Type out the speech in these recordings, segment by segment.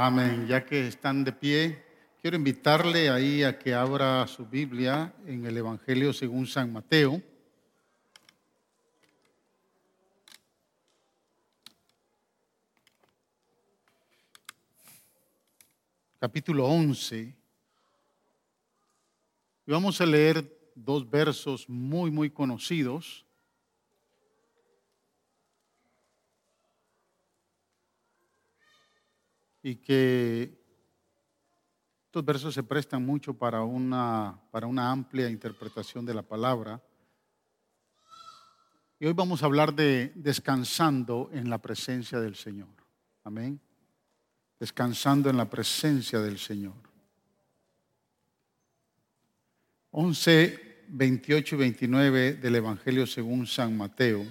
Amén. Ya que están de pie, quiero invitarle ahí a que abra su Biblia en el Evangelio según San Mateo. Capítulo 11. Y vamos a leer dos versos muy, muy conocidos. Y que estos versos se prestan mucho para una, para una amplia interpretación de la palabra. Y hoy vamos a hablar de descansando en la presencia del Señor. Amén. Descansando en la presencia del Señor. 11, 28 y 29 del Evangelio según San Mateo,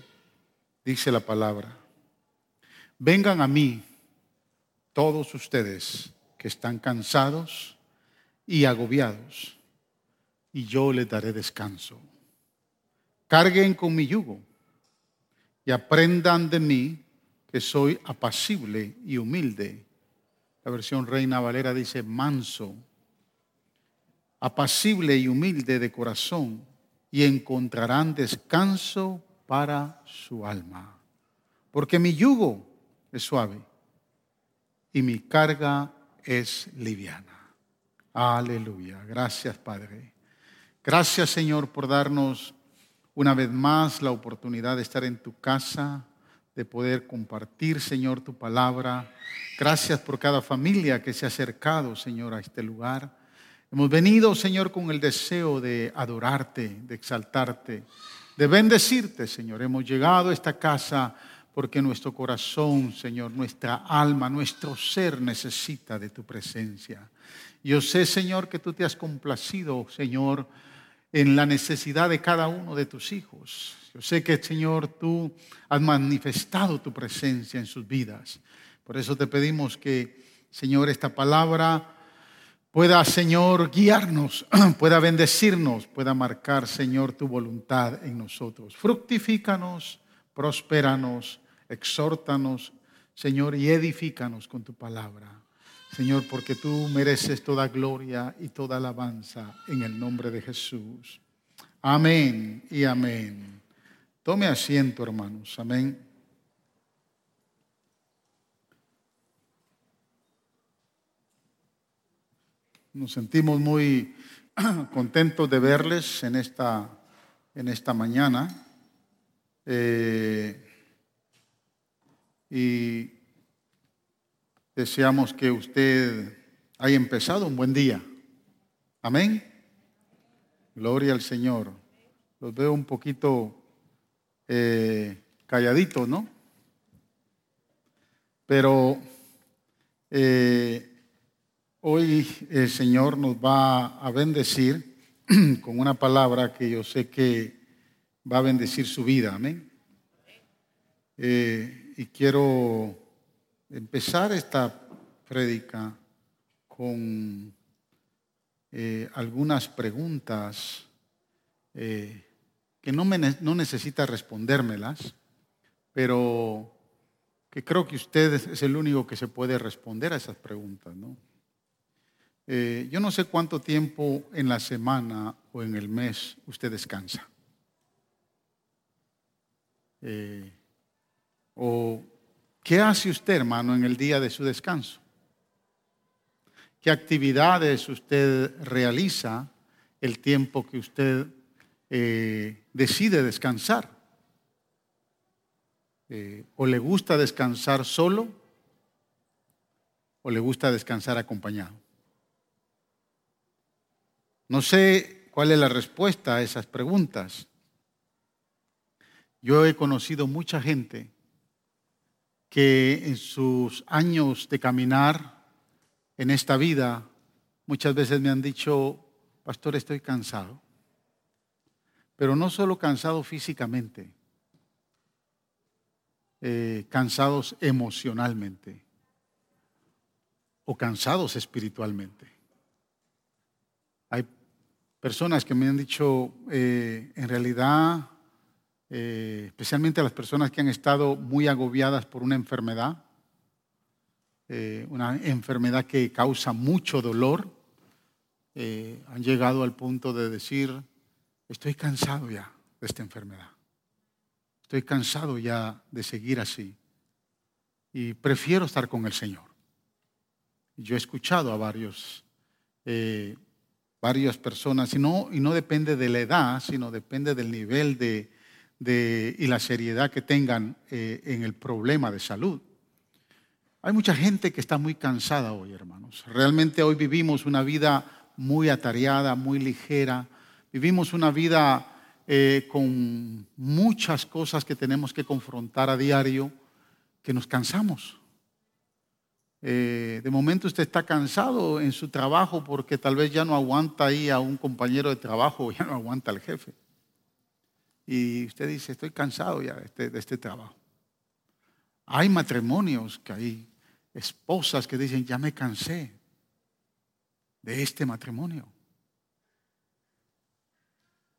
dice la palabra. Vengan a mí todos ustedes que están cansados y agobiados, y yo les daré descanso. Carguen con mi yugo y aprendan de mí que soy apacible y humilde. La versión Reina Valera dice manso, apacible y humilde de corazón, y encontrarán descanso para su alma. Porque mi yugo es suave y mi carga es liviana. Aleluya. Gracias, Padre. Gracias, Señor, por darnos una vez más la oportunidad de estar en tu casa, de poder compartir, Señor, tu palabra. Gracias por cada familia que se ha acercado, Señor, a este lugar. Hemos venido, Señor, con el deseo de adorarte, de exaltarte, de bendecirte, Señor. Hemos llegado a esta casa porque nuestro corazón, Señor, nuestra alma, nuestro ser necesita de tu presencia. Yo sé, Señor, que tú te has complacido, Señor, en la necesidad de cada uno de tus hijos. Yo sé que, Señor, tú has manifestado tu presencia en sus vidas. Por eso te pedimos que, Señor, esta palabra pueda, Señor, guiarnos, pueda bendecirnos, pueda marcar, Señor, tu voluntad en nosotros. Fructifícanos, prospéranos exhórtanos, Señor, y edifícanos con tu palabra. Señor, porque tú mereces toda gloria y toda alabanza en el nombre de Jesús. Amén y amén. Tome asiento, hermanos. Amén. Nos sentimos muy contentos de verles en esta, en esta mañana. Eh, y deseamos que usted haya empezado un buen día. Amén. Gloria al Señor. Los veo un poquito eh, calladitos, ¿no? Pero eh, hoy el Señor nos va a bendecir con una palabra que yo sé que va a bendecir su vida. Amén. Eh, y quiero empezar esta prédica con eh, algunas preguntas eh, que no, no necesita respondérmelas, pero que creo que usted es el único que se puede responder a esas preguntas. ¿no? Eh, yo no sé cuánto tiempo en la semana o en el mes usted descansa. ¿O qué hace usted, hermano, en el día de su descanso? ¿Qué actividades usted realiza el tiempo que usted eh, decide descansar? Eh, ¿O le gusta descansar solo? ¿O le gusta descansar acompañado? No sé cuál es la respuesta a esas preguntas. Yo he conocido mucha gente que en sus años de caminar en esta vida muchas veces me han dicho, pastor, estoy cansado. Pero no solo cansado físicamente, eh, cansados emocionalmente o cansados espiritualmente. Hay personas que me han dicho, eh, en realidad eh, especialmente a las personas que han estado muy agobiadas por una enfermedad. eh, una enfermedad que causa mucho dolor, eh, han llegado al punto de decir, estoy cansado ya de esta enfermedad. Estoy cansado ya de seguir así. Y prefiero estar con el Señor. Yo he escuchado a varios, varias personas, y no, y no depende de la edad, sino depende del nivel de, y la seriedad que tengan eh, en el problema de salud. Hay mucha gente que está muy cansada hoy, hermanos. Realmente hoy vivimos una vida muy atareada, muy ligera. Vivimos una vida eh, con muchas cosas que tenemos que confrontar a diario, que nos cansamos. Eh, de momento usted está cansado en su trabajo porque tal vez ya no aguanta ahí a un compañero de trabajo ya no aguanta al jefe. Y usted dice, estoy cansado ya de este, de este trabajo. Hay matrimonios que hay esposas que dicen, ya me cansé de este matrimonio.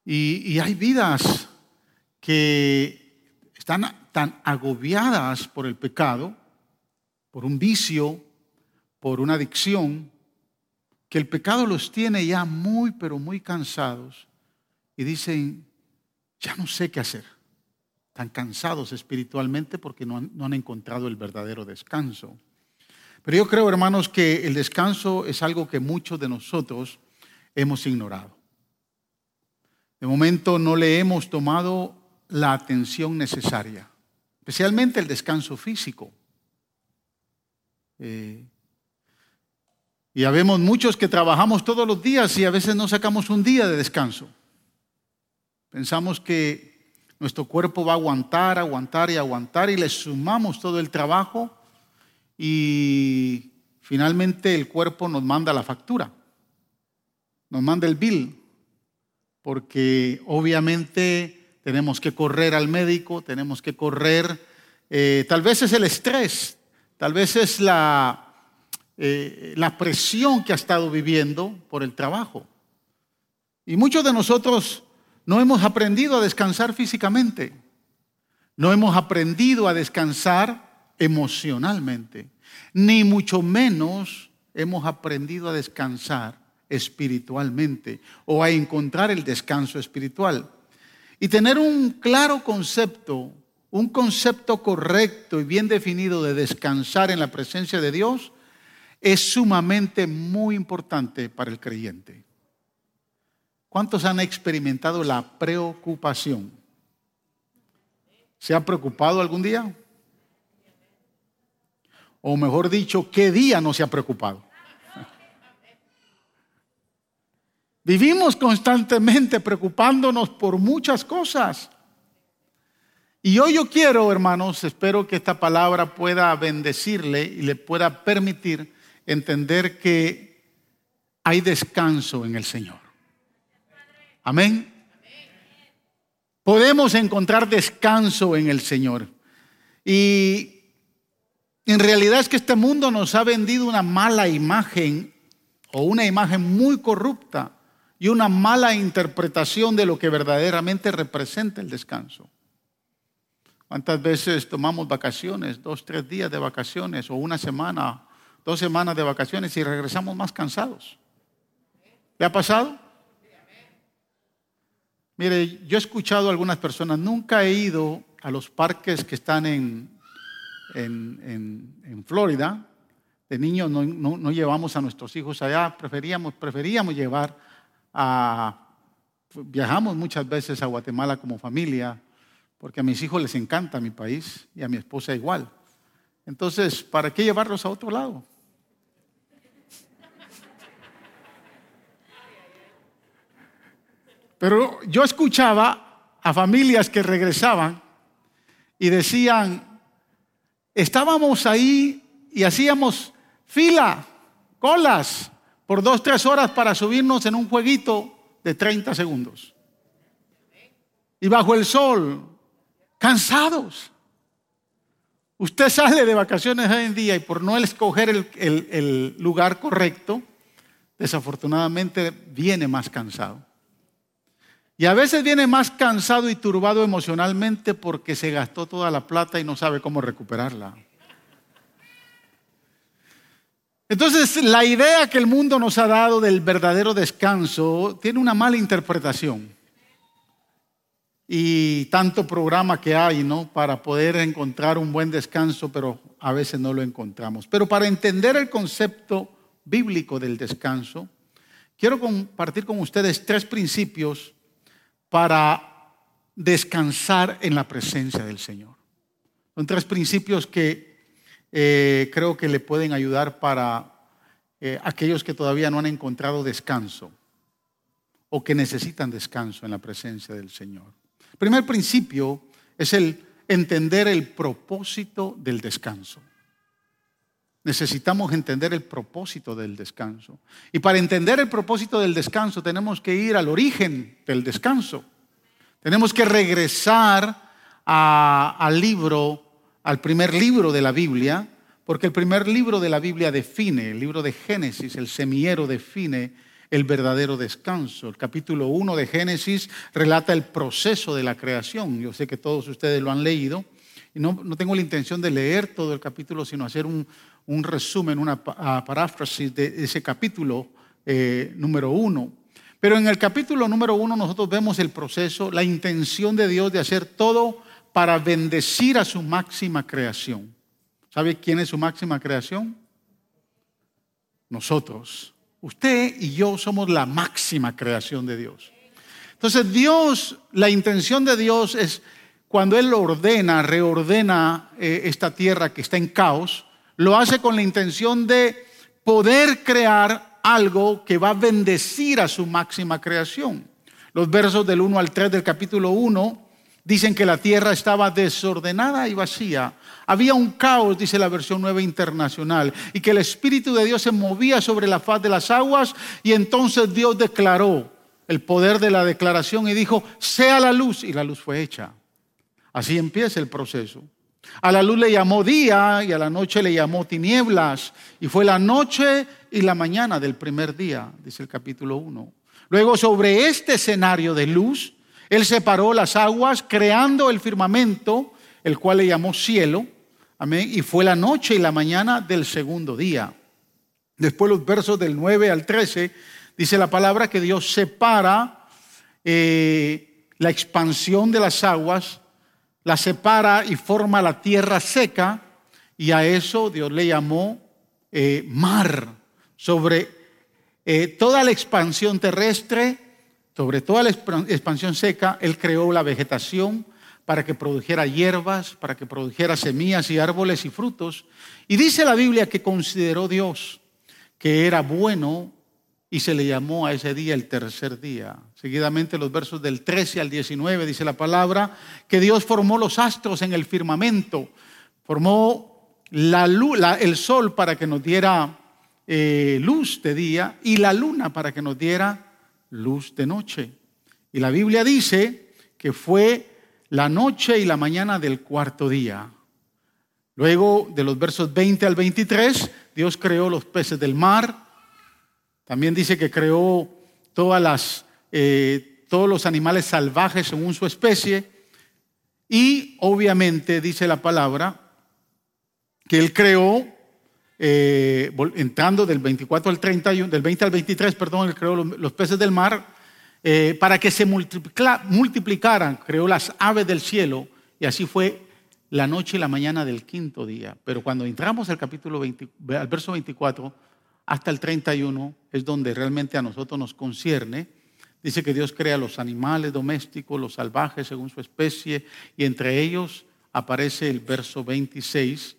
Y, hay vidas que están tan agobiadas por el pecado, por un vicio, por una adicción, que el pecado los tiene ya muy, pero muy cansados y dicen, ya no sé qué hacer. Tan cansados espiritualmente porque no han, no han, encontrado el verdadero descanso. Pero yo creo, hermanos, que el descanso es algo que muchos de nosotros hemos ignorado. De momento no le hemos tomado la atención necesaria, especialmente el descanso físico. Eh, y habemos muchos que trabajamos todos los días y a veces no sacamos un día de descanso. Pensamos que nuestro cuerpo va a aguantar, aguantar y aguantar y le sumamos todo el trabajo y finalmente el cuerpo nos manda la factura, nos manda el bill porque obviamente tenemos que correr al médico, tenemos que correr, eh, tal vez es el estrés, tal vez es la, eh, la presión que ha estado viviendo por el trabajo. Y muchos de nosotros no hemos aprendido a descansar físicamente, no hemos aprendido a descansar emocionalmente, ni mucho menos hemos aprendido a descansar espiritualmente o a encontrar el descanso espiritual. Y tener un claro concepto, un concepto correcto y bien definido de descansar en la presencia de Dios es sumamente muy importante para el creyente. ¿Cuántos han experimentado la preocupación? ¿Se ha preocupado algún día? O mejor dicho, ¿qué día no se ha preocupado? Vivimos constantemente preocupándonos por muchas cosas. Y hoy yo quiero, hermanos, espero que esta palabra pueda bendecirle y le pueda permitir entender que hay descanso en el Señor. Amén. Podemos encontrar descanso en el Señor. Y en realidad es que este mundo nos ha vendido una mala imagen o una imagen muy corrupta y una mala interpretación de lo que verdaderamente representa el descanso. ¿Cuántas veces tomamos vacaciones, dos, tres días de vacaciones o una semana, dos semanas de vacaciones y regresamos más cansados? ¿Le ha pasado? Mire, yo he escuchado a algunas personas, nunca he ido a los parques que están en, en, Florida. De niños no, no, llevamos a nuestros hijos allá, preferíamos, preferíamos llevar viajamos muchas veces a Guatemala como familia, porque a mis hijos les encanta mi país y a mi esposa igual. Entonces, ¿para qué llevarlos a otro lado? Pero yo escuchaba a familias que regresaban y decían, estábamos ahí y hacíamos fila, colas, por dos, tres horas para subirnos en un jueguito de 30 segundos. Y bajo el sol, cansados. Usted sale de vacaciones hoy en día y por no escoger el, el lugar correcto, desafortunadamente viene más cansado. Y a veces viene más cansado y turbado emocionalmente porque se gastó toda la plata y no sabe cómo recuperarla. Entonces, la idea que el mundo nos ha dado del verdadero descanso tiene una mala interpretación. Y tanto programa que hay, ¿no? Para poder encontrar un buen descanso, pero a veces no lo encontramos. Pero para entender el concepto bíblico del descanso, quiero compartir con ustedes tres principios para descansar en la presencia del Señor. Son tres principios que eh, creo que le pueden ayudar para eh, aquellos que todavía no han encontrado descanso o que necesitan descanso en la presencia del Señor. El primer principio es el entender el propósito del descanso. Necesitamos entender el propósito del descanso. Y para entender el propósito del descanso tenemos que ir al origen del descanso. Tenemos que regresar al libro al primer libro de la Biblia, porque el primer libro de la Biblia define, el libro de Génesis, el semillero define el verdadero descanso. El capítulo 1 de Génesis relata el proceso de la creación. Yo sé que todos ustedes lo han leído y no, tengo la intención de leer todo el capítulo, sino hacer un, resumen, una paráfrasis de ese capítulo eh, número 1. Pero en el capítulo número 1 nosotros vemos el proceso, la intención de Dios de hacer todo para bendecir a su máxima creación. ¿Sabe quién es su máxima creación? Nosotros. Usted y yo somos la máxima creación de Dios. Entonces Dios, la intención de Dios es cuando Él ordena, reordena eh, esta tierra que está en caos, lo hace con la intención de poder crear algo que va a bendecir a su máxima creación. Los versos del 1 al 3 del capítulo 1 Dicen que la tierra estaba desordenada y vacía. Había un caos, dice la versión nueva internacional, y que el Espíritu de Dios se movía sobre la faz de las aguas y entonces Dios declaró el poder de la declaración y dijo, sea la luz, y la luz fue hecha. Así empieza el proceso. A la luz le llamó día y a la noche le llamó tinieblas, y fue la noche y la mañana del primer día, dice el capítulo 1. Luego sobre este escenario de luz, él separó las aguas creando el firmamento, el cual le llamó cielo. Amén. Y fue la noche y la mañana del segundo día. Después los versos del 9 al 13 dice la palabra que Dios separa eh, la expansión de las aguas, la separa y forma la tierra seca y a eso Dios le llamó eh, mar sobre eh, toda la expansión terrestre sobre toda la expansión seca, Él creó la vegetación para que produjera hierbas, para que produjera semillas y árboles y frutos. Y dice la Biblia que consideró Dios que era bueno y se le llamó a ese día el tercer día. Seguidamente los versos del 13 al 19 dice la palabra que Dios formó los astros en el firmamento, formó la el sol para que nos diera eh, luz de día y la luna para que nos diera luz de noche. Y la Biblia dice que fue la noche y la mañana del cuarto día. Luego de los versos 20 al 23, Dios creó los peces del mar. También dice que creó todas las, eh, todos los animales salvajes según su especie. Y obviamente dice la palabra que Él creó eh, entrando del 24 al 31, del 20 al 23, perdón, él creó los, peces del mar eh, para que se multiplicaran, creó las aves del cielo y así fue la noche y la mañana del quinto día. Pero cuando entramos al capítulo 20, al verso 24 hasta el 31 es donde realmente a nosotros nos concierne. Dice que Dios crea los animales domésticos, los salvajes según su especie, y entre ellos aparece el verso 26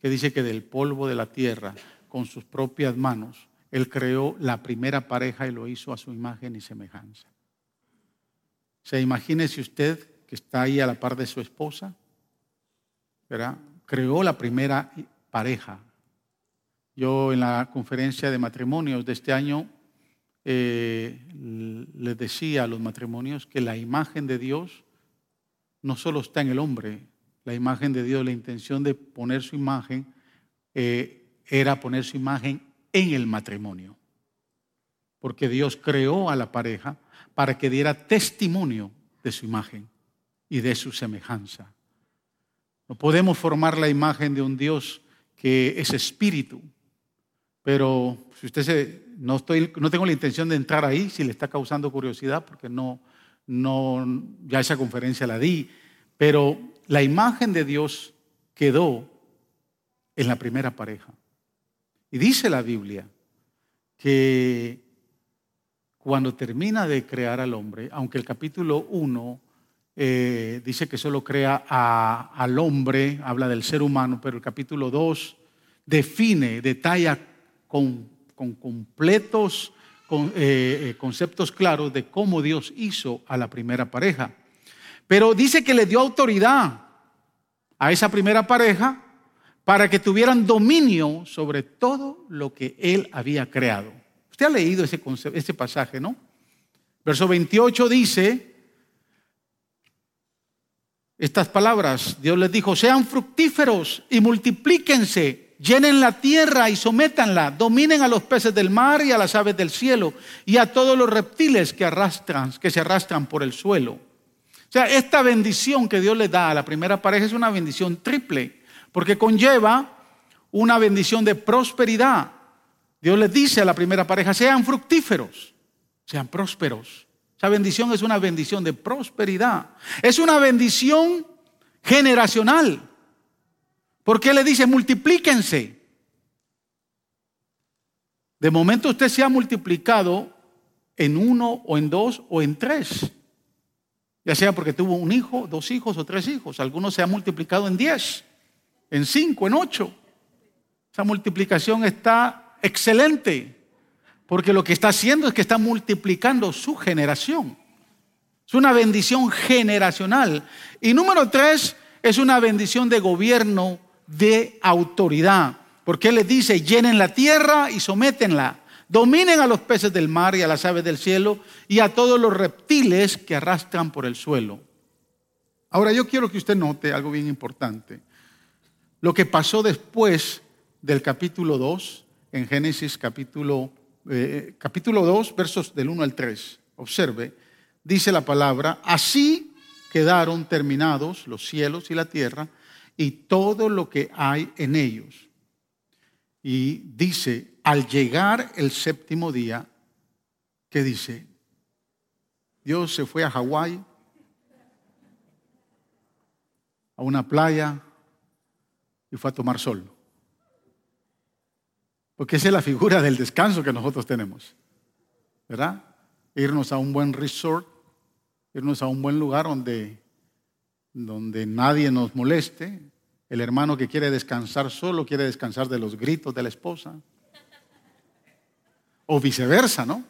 que dice que del polvo de la tierra, con sus propias manos, Él creó la primera pareja y lo hizo a su imagen y semejanza. O sea, imagínese usted que está ahí a la par de su esposa, ¿verdad? Creó la primera pareja. Yo en la conferencia de matrimonios de este año eh, les decía a los matrimonios que la imagen de Dios no solo está en el hombre, la imagen de Dios, la intención de poner su imagen eh, era poner su imagen en el matrimonio. Porque Dios creó a la pareja para que diera testimonio de su imagen y de su semejanza. No podemos formar la imagen de un Dios que es espíritu, pero si usted se, no, estoy, no tengo la intención de entrar ahí, si le está causando curiosidad, porque no, no, ya esa conferencia la di, pero la imagen de Dios quedó en la primera pareja. Y dice la Biblia que cuando termina de crear al hombre, aunque el capítulo 1 eh, dice que solo crea al hombre, habla del ser humano, pero el capítulo 2 define, detalla con, completos con, eh, eh, conceptos claros de cómo Dios hizo a la primera pareja. Pero dice que le dio autoridad a esa primera pareja para que tuvieran dominio sobre todo lo que él había creado. Usted ha leído ese, ese pasaje, ¿no? Verso 28 dice, estas palabras. Dios les dijo, sean fructíferos y multiplíquense, llenen la tierra y sométanla, dominen a los peces del mar y a las aves del cielo y a todos los reptiles que arrastran, que se arrastran por el suelo. O sea, esta bendición que Dios le da a la primera pareja es una bendición triple, porque conlleva una bendición de prosperidad. Dios les dice a la primera pareja, sean fructíferos, sean prósperos. Esa bendición es una bendición de prosperidad. Es una bendición generacional. Porque le dice, multiplíquense. De momento usted se ha multiplicado en uno o en dos o en tres. Ya sea porque tuvo un hijo, dos hijos o tres hijos. Algunos se han multiplicado en diez, en cinco, en ocho. Esa multiplicación está excelente porque lo que está haciendo es que está multiplicando su generación. Es una bendición generacional. Y número tres, es una bendición de gobierno de autoridad. Porque Él les dice, llenen la tierra y sométenla. Dominen a los peces del mar y a las aves del cielo y a todos los reptiles que arrastran por el suelo. Ahora yo quiero que usted note algo bien importante. Lo que pasó después del capítulo 2, en Génesis capítulo eh, capítulo 2, versos del 1 al 3. Observe, dice la palabra, así quedaron terminados los cielos y la tierra y todo lo que hay en ellos. Y dice, al llegar el séptimo día, ¿qué dice? Dios se fue a Hawái, a una playa, y fue a tomar sol. Porque esa es la figura del descanso que nosotros tenemos. ¿Verdad? Irnos a un buen resort, irnos a un buen lugar donde, donde nadie nos moleste. El hermano que quiere descansar solo quiere descansar de los gritos de la esposa. O viceversa, ¿no?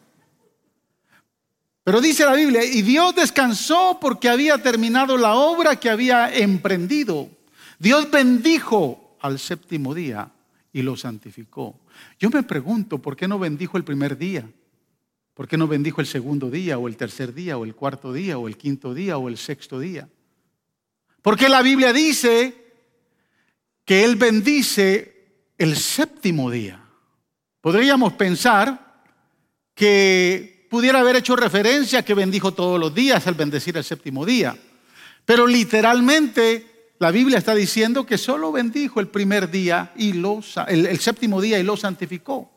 Pero dice la Biblia, y Dios descansó porque había terminado la obra que había emprendido. Dios bendijo al séptimo día y lo santificó. Yo me pregunto, ¿por qué no bendijo el primer día? ¿Por qué no bendijo el segundo día o el tercer día o el cuarto día o el quinto día o el sexto día? Porque la Biblia dice que Él bendice el séptimo día. Podríamos pensar que pudiera haber hecho referencia que bendijo todos los días al bendecir el séptimo día. Pero literalmente la Biblia está diciendo que solo bendijo el primer día y el, séptimo día y lo santificó.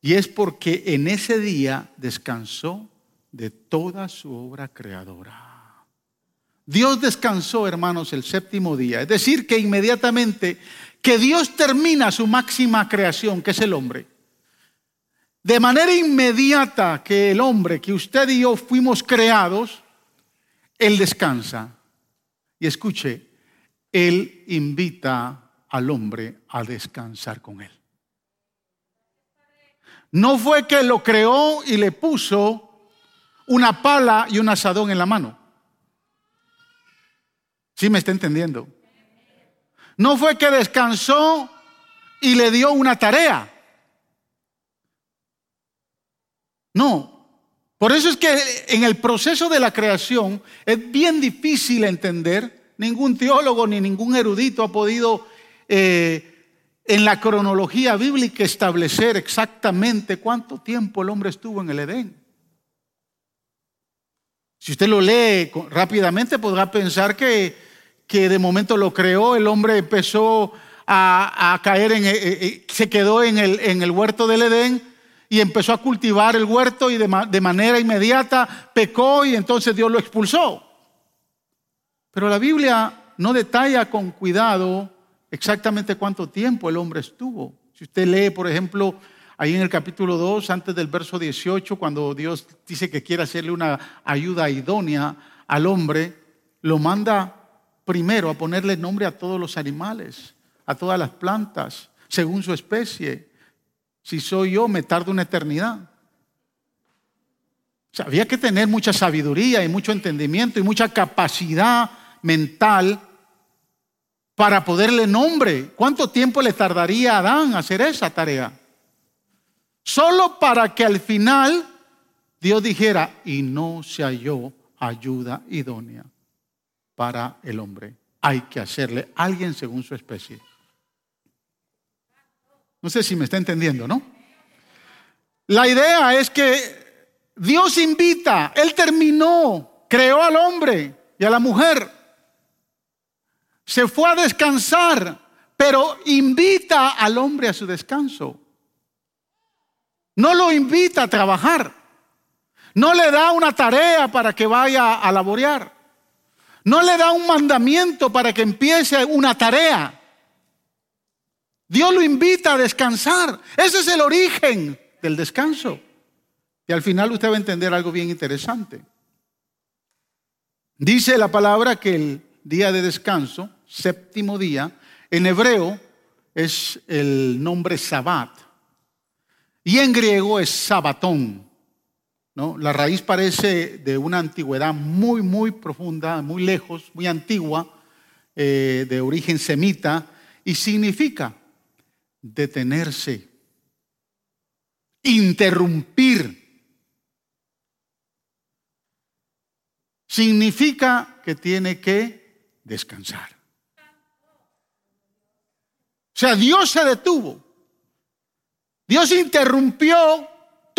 Y es porque en ese día descansó de toda su obra creadora. Dios descansó, hermanos, el séptimo día. Es decir, que inmediatamente que Dios termina su máxima creación, que es el hombre, de manera inmediata que el hombre, que usted y yo fuimos creados, Él descansa. Y escuche, Él invita al hombre a descansar con Él. No fue que lo creó y le puso una pala y un asadón en la mano. ¿Sí me está entendiendo? No fue que descansó y le dio una tarea. No, por eso es que en el proceso de la creación es bien difícil entender, ningún teólogo ni ningún erudito ha podido eh, en la cronología bíblica establecer exactamente cuánto tiempo el hombre estuvo en el Edén. Si usted lo lee rápidamente podrá pensar que, que de momento lo creó, el hombre empezó a, caer en, eh, eh, eh, se quedó en el, en el huerto del Edén y empezó a cultivar el huerto y de, de manera inmediata pecó y entonces Dios lo expulsó. Pero la Biblia no detalla con cuidado exactamente cuánto tiempo el hombre estuvo. Si usted lee, por ejemplo, ahí en el capítulo 2, antes del verso 18, cuando Dios dice que quiere hacerle una ayuda idónea al hombre, lo manda primero a ponerle nombre a todos los animales, a todas las plantas, según su especie. Si soy yo, me tardo una eternidad. había que tener mucha sabiduría y mucho entendimiento y mucha capacidad mental para poderle nombre. ¿Cuánto tiempo le tardaría a Adán hacer esa tarea? Solo para que al final Dios dijera, y no se halló ayuda idónea para el hombre. Hay que hacerle a alguien según su especie. No sé si me está entendiendo, ¿no? La idea es que Dios invita, Él terminó, creó al hombre y a la mujer, se fue a descansar, pero invita al hombre a su descanso. No lo invita a trabajar, no le da una tarea para que vaya a laborear. No le da un mandamiento para que empiece una tarea. Dios lo invita a descansar. Ese es el origen del descanso. Y al final usted va a entender algo bien interesante. Dice la palabra que el día de descanso, séptimo día, en hebreo es el nombre Sabbat. Y en griego es Sabatón. La raíz parece de una antigüedad muy, muy profunda, muy lejos, muy antigua, eh, de origen semita, y significa detenerse, interrumpir. Significa que tiene que descansar. O sea, Dios se detuvo. Dios interrumpió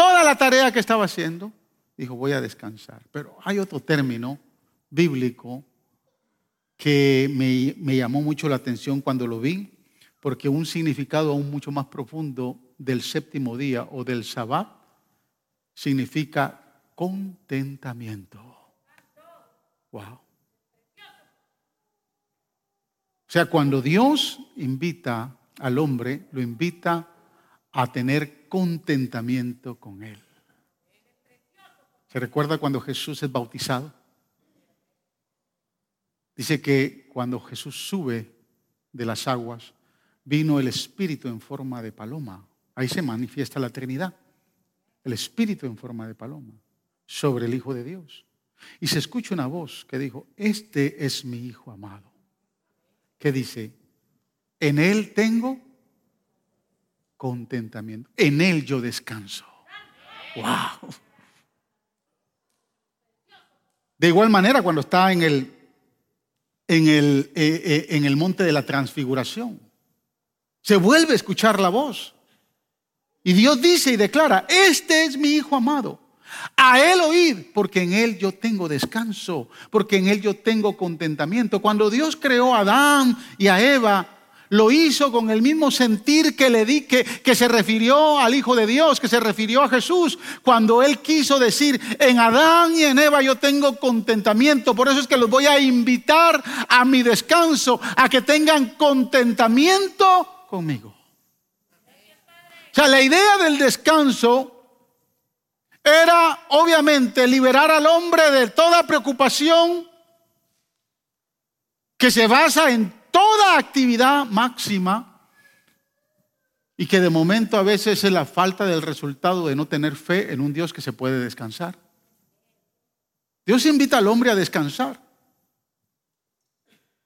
toda la tarea que estaba haciendo, dijo, voy a descansar. Pero hay otro término bíblico que me, llamó mucho la atención cuando lo vi, porque un significado aún mucho más profundo del séptimo día o del sabbat significa contentamiento. Wow. O sea, cuando Dios invita al hombre, lo invita a tener contentamiento con Él. ¿Se recuerda cuando Jesús es bautizado? Dice que cuando Jesús sube de las aguas, vino el Espíritu en forma de paloma. Ahí se manifiesta la Trinidad. El Espíritu en forma de paloma sobre el Hijo de Dios. Y se escucha una voz que dijo, este es mi Hijo amado. Que dice, en Él tengo contentamiento. En Él yo descanso. Wow. De igual manera, cuando está en el, en el, eh, eh, en el monte de la transfiguración, se vuelve a escuchar la voz. Y Dios dice y declara, este es mi Hijo amado. A Él oír, porque en Él yo tengo descanso, porque en Él yo tengo contentamiento. Cuando Dios creó a Adán y a Eva, lo hizo con el mismo sentir que le di, que, que se refirió al Hijo de Dios, que se refirió a Jesús, cuando Él quiso decir, en Adán y en Eva yo tengo contentamiento. Por eso es que los voy a invitar a mi descanso, a que tengan contentamiento conmigo. O sea, la idea del descanso era obviamente liberar al hombre de toda preocupación que se basa en toda actividad máxima y que de momento a veces es la falta del resultado de no tener fe en un Dios que se puede descansar. Dios invita al hombre a descansar.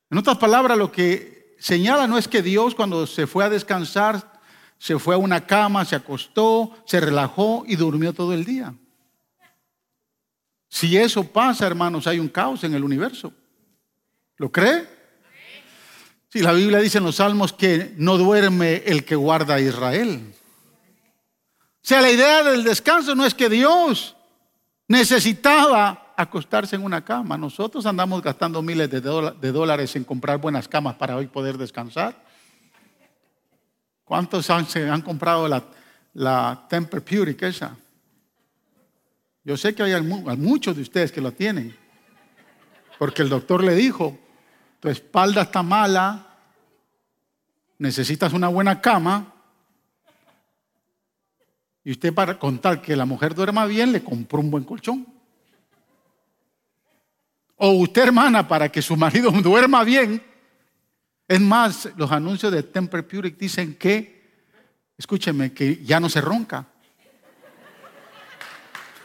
En otras palabras, lo que señala no es que Dios cuando se fue a descansar, se fue a una cama, se acostó, se relajó y durmió todo el día. Si eso pasa, hermanos, hay un caos en el universo. ¿Lo cree? Y la Biblia dice en los Salmos que no duerme el que guarda a Israel. O sea, la idea del descanso no es que Dios necesitaba acostarse en una cama. Nosotros andamos gastando miles de, dólares en comprar buenas camas para hoy poder descansar. ¿Cuántos han, comprado la, la Temper esa? Yo sé que hay muchos de ustedes que lo tienen, porque el doctor le dijo, tu espalda está mala, necesitas una buena cama, y usted para contar que la mujer duerma bien le compró un buen colchón. O usted, hermana, para que su marido duerma bien. Es más, los anuncios de Temper Puric dicen que, escúcheme, que ya no se ronca.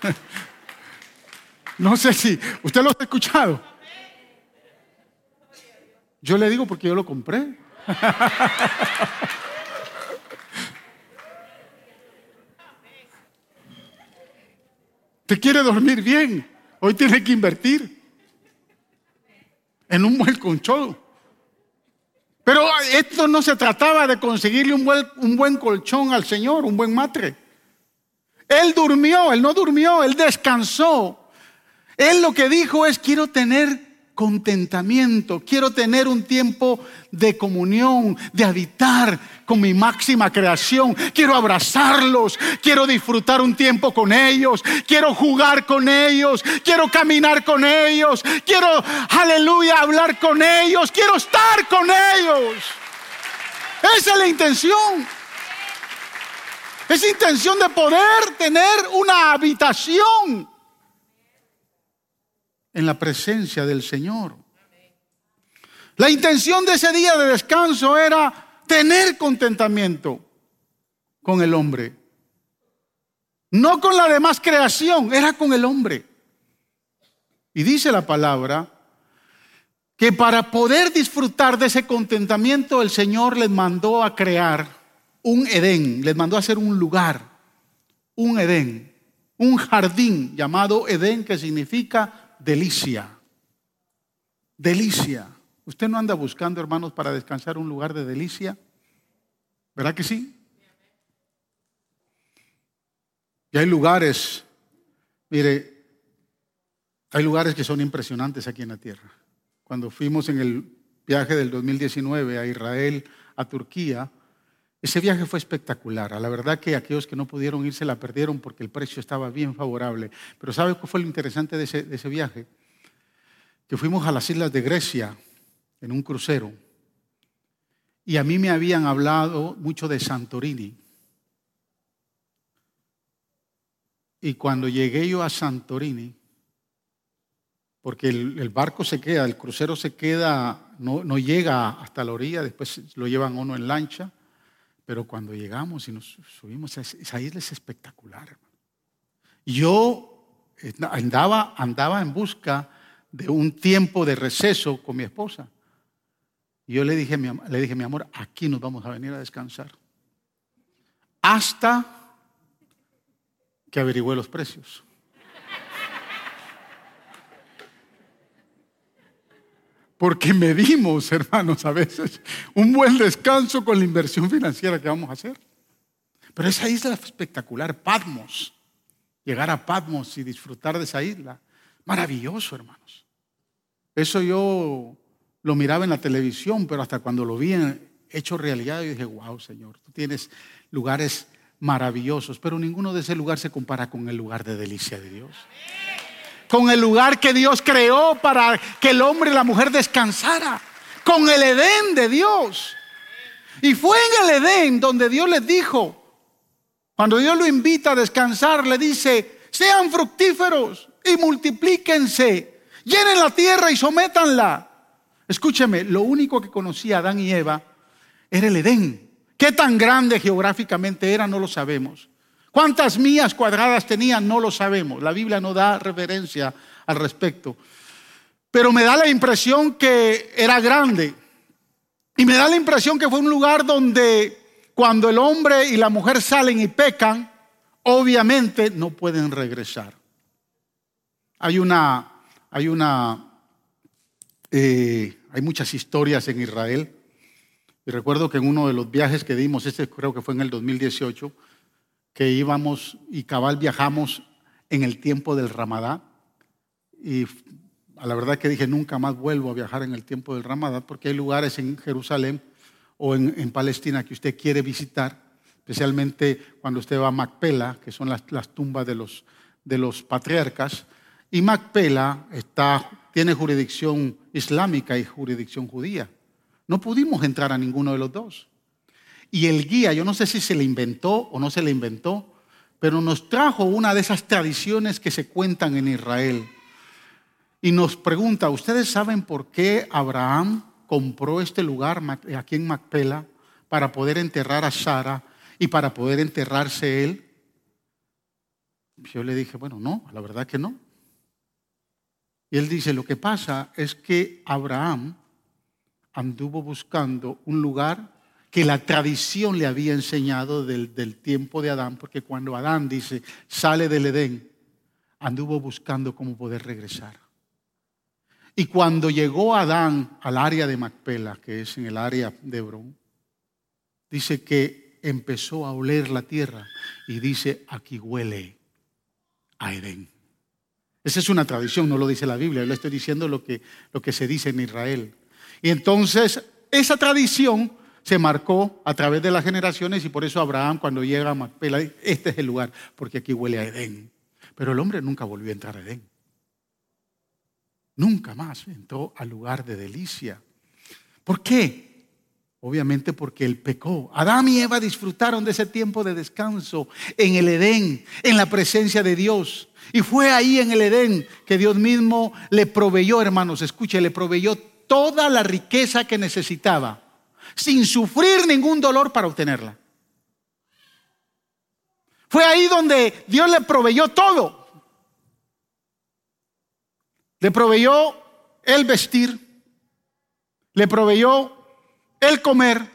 No sé si usted lo ha escuchado. Yo le digo porque yo lo compré. Te quiere dormir bien. Hoy tiene que invertir en un buen colchón. Pero esto no se trataba de conseguirle un buen, un buen colchón al Señor, un buen matre. Él durmió, él no durmió, él descansó. Él lo que dijo es, quiero tener contentamiento, quiero tener un tiempo de comunión, de habitar con mi máxima creación, quiero abrazarlos, quiero disfrutar un tiempo con ellos, quiero jugar con ellos, quiero caminar con ellos, quiero, aleluya, hablar con ellos, quiero estar con ellos. Esa es la intención. Es intención de poder tener una habitación en la presencia del Señor. La intención de ese día de descanso era tener contentamiento con el hombre. No con la demás creación, era con el hombre. Y dice la palabra que para poder disfrutar de ese contentamiento el Señor les mandó a crear un Edén, les mandó a hacer un lugar, un Edén, un jardín llamado Edén que significa delicia. Delicia. ¿Usted no anda buscando, hermanos, para descansar un lugar de delicia? ¿Verdad que sí? Y hay lugares, mire, hay lugares que son impresionantes aquí en la tierra. Cuando fuimos en el viaje del 2019 a Israel, a Turquía, ese viaje fue espectacular. A la verdad que aquellos que no pudieron ir se la perdieron porque el precio estaba bien favorable. Pero ¿sabe cuál fue lo interesante de ese, de ese viaje? Que fuimos a las islas de Grecia en un crucero. Y a mí me habían hablado mucho de Santorini. Y cuando llegué yo a Santorini, porque el, barco se queda, el crucero se queda, no, no, llega hasta la orilla, después lo llevan uno en lancha, pero cuando llegamos y nos subimos, esa isla es espectacular. Yo andaba, andaba en busca de un tiempo de receso con mi esposa. Y yo le dije, le dije, mi amor, aquí nos vamos a venir a descansar. Hasta que averigüé los precios. Porque medimos, hermanos, a veces un buen descanso con la inversión financiera que vamos a hacer. Pero esa isla es espectacular, Patmos. Llegar a Patmos y disfrutar de esa isla. Maravilloso, hermanos. Eso yo lo miraba en la televisión, pero hasta cuando lo vi hecho realidad, yo dije, wow, Señor, tú tienes lugares maravillosos, pero ninguno de ese lugar se compara con el lugar de delicia de Dios con el lugar que Dios creó para que el hombre y la mujer descansara, con el Edén de Dios. Y fue en el Edén donde Dios les dijo, cuando Dios lo invita a descansar, le dice, sean fructíferos y multiplíquense, llenen la tierra y sométanla. Escúcheme, lo único que conocía Adán y Eva era el Edén. ¿Qué tan grande geográficamente era? No lo sabemos. ¿Cuántas millas cuadradas tenían? No lo sabemos. La Biblia no da referencia al respecto. Pero me da la impresión que era grande. Y me da la impresión que fue un lugar donde cuando el hombre y la mujer salen y pecan, obviamente no pueden regresar. Hay una, hay una, eh, hay muchas historias en Israel. Y recuerdo que en uno de los viajes que dimos, este creo que fue en el 2018, que íbamos y cabal viajamos en el tiempo del Ramadán. Y a la verdad que dije, nunca más vuelvo a viajar en el tiempo del Ramadán, porque hay lugares en Jerusalén o en, Palestina que usted quiere visitar, especialmente cuando usted va a Macpela, que son las, tumbas de los, de los patriarcas, y Macpela está, tiene jurisdicción islámica y jurisdicción judía. No pudimos entrar a ninguno de los dos. Y el guía, yo no sé si se le inventó o no se le inventó, pero nos trajo una de esas tradiciones que se cuentan en Israel. Y nos pregunta, ¿ustedes saben por qué Abraham compró este lugar aquí en Macpela para poder enterrar a Sara y para poder enterrarse él? Yo le dije, bueno, no, la verdad que no. Y él dice, lo que pasa es que Abraham anduvo buscando un lugar que la tradición le había enseñado del, del, tiempo de Adán, porque cuando Adán dice, sale del Edén, anduvo buscando cómo poder regresar. Y cuando llegó Adán al área de Macpela, que es en el área de Hebrón, dice que empezó a oler la tierra y dice, aquí huele a Edén. Esa es una tradición, no lo dice la Biblia, yo le estoy diciendo lo que, lo que se dice en Israel. Y entonces esa tradición se marcó a través de las generaciones y por eso Abraham cuando llega a Macpela, este es el lugar, porque aquí huele a Edén. Pero el hombre nunca volvió a entrar a Edén. Nunca más entró al lugar de delicia. ¿Por qué? Obviamente porque él pecó. Adán y Eva disfrutaron de ese tiempo de descanso en el Edén, en la presencia de Dios. Y fue ahí en el Edén que Dios mismo le proveyó, hermanos, escuche, le proveyó toda la riqueza que necesitaba, sin sufrir ningún dolor para obtenerla. Fue ahí donde Dios le proveyó todo. Le proveyó el vestir, le proveyó el comer.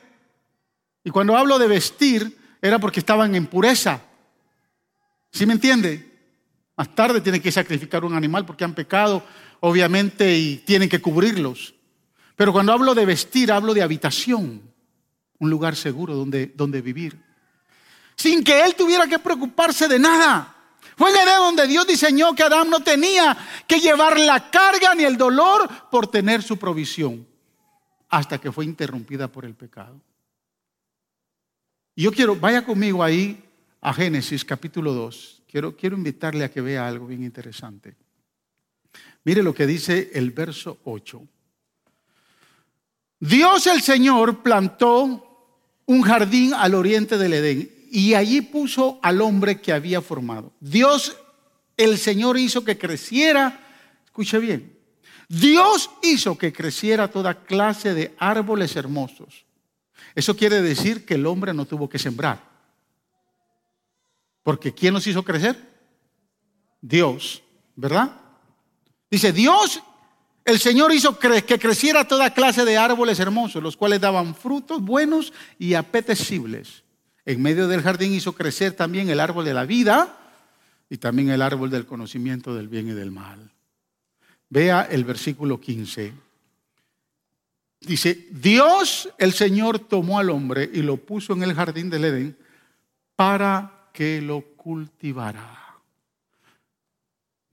Y cuando hablo de vestir, era porque estaban en pureza. ¿Sí me entiende? Más tarde tienen que sacrificar un animal porque han pecado, obviamente, y tienen que cubrirlos. Pero cuando hablo de vestir, hablo de habitación, un lugar seguro donde, donde vivir. Sin que él tuviera que preocuparse de nada. Fue en Edén donde Dios diseñó que Adán no tenía que llevar la carga ni el dolor por tener su provisión, hasta que fue interrumpida por el pecado. Y yo quiero, vaya conmigo ahí a Génesis capítulo 2. Quiero, quiero invitarle a que vea algo bien interesante. Mire lo que dice el verso 8. Dios el Señor plantó un jardín al oriente del Edén y allí puso al hombre que había formado. Dios el Señor hizo que creciera, escuche bien, Dios hizo que creciera toda clase de árboles hermosos. Eso quiere decir que el hombre no tuvo que sembrar. Porque ¿quién nos hizo crecer? Dios, ¿verdad? Dice, Dios el Señor hizo que creciera toda clase de árboles hermosos, los cuales daban frutos buenos y apetecibles. En medio del jardín hizo crecer también el árbol de la vida y también el árbol del conocimiento del bien y del mal. Vea el versículo 15. Dice, Dios el Señor tomó al hombre y lo puso en el jardín del Edén para que lo cultivara.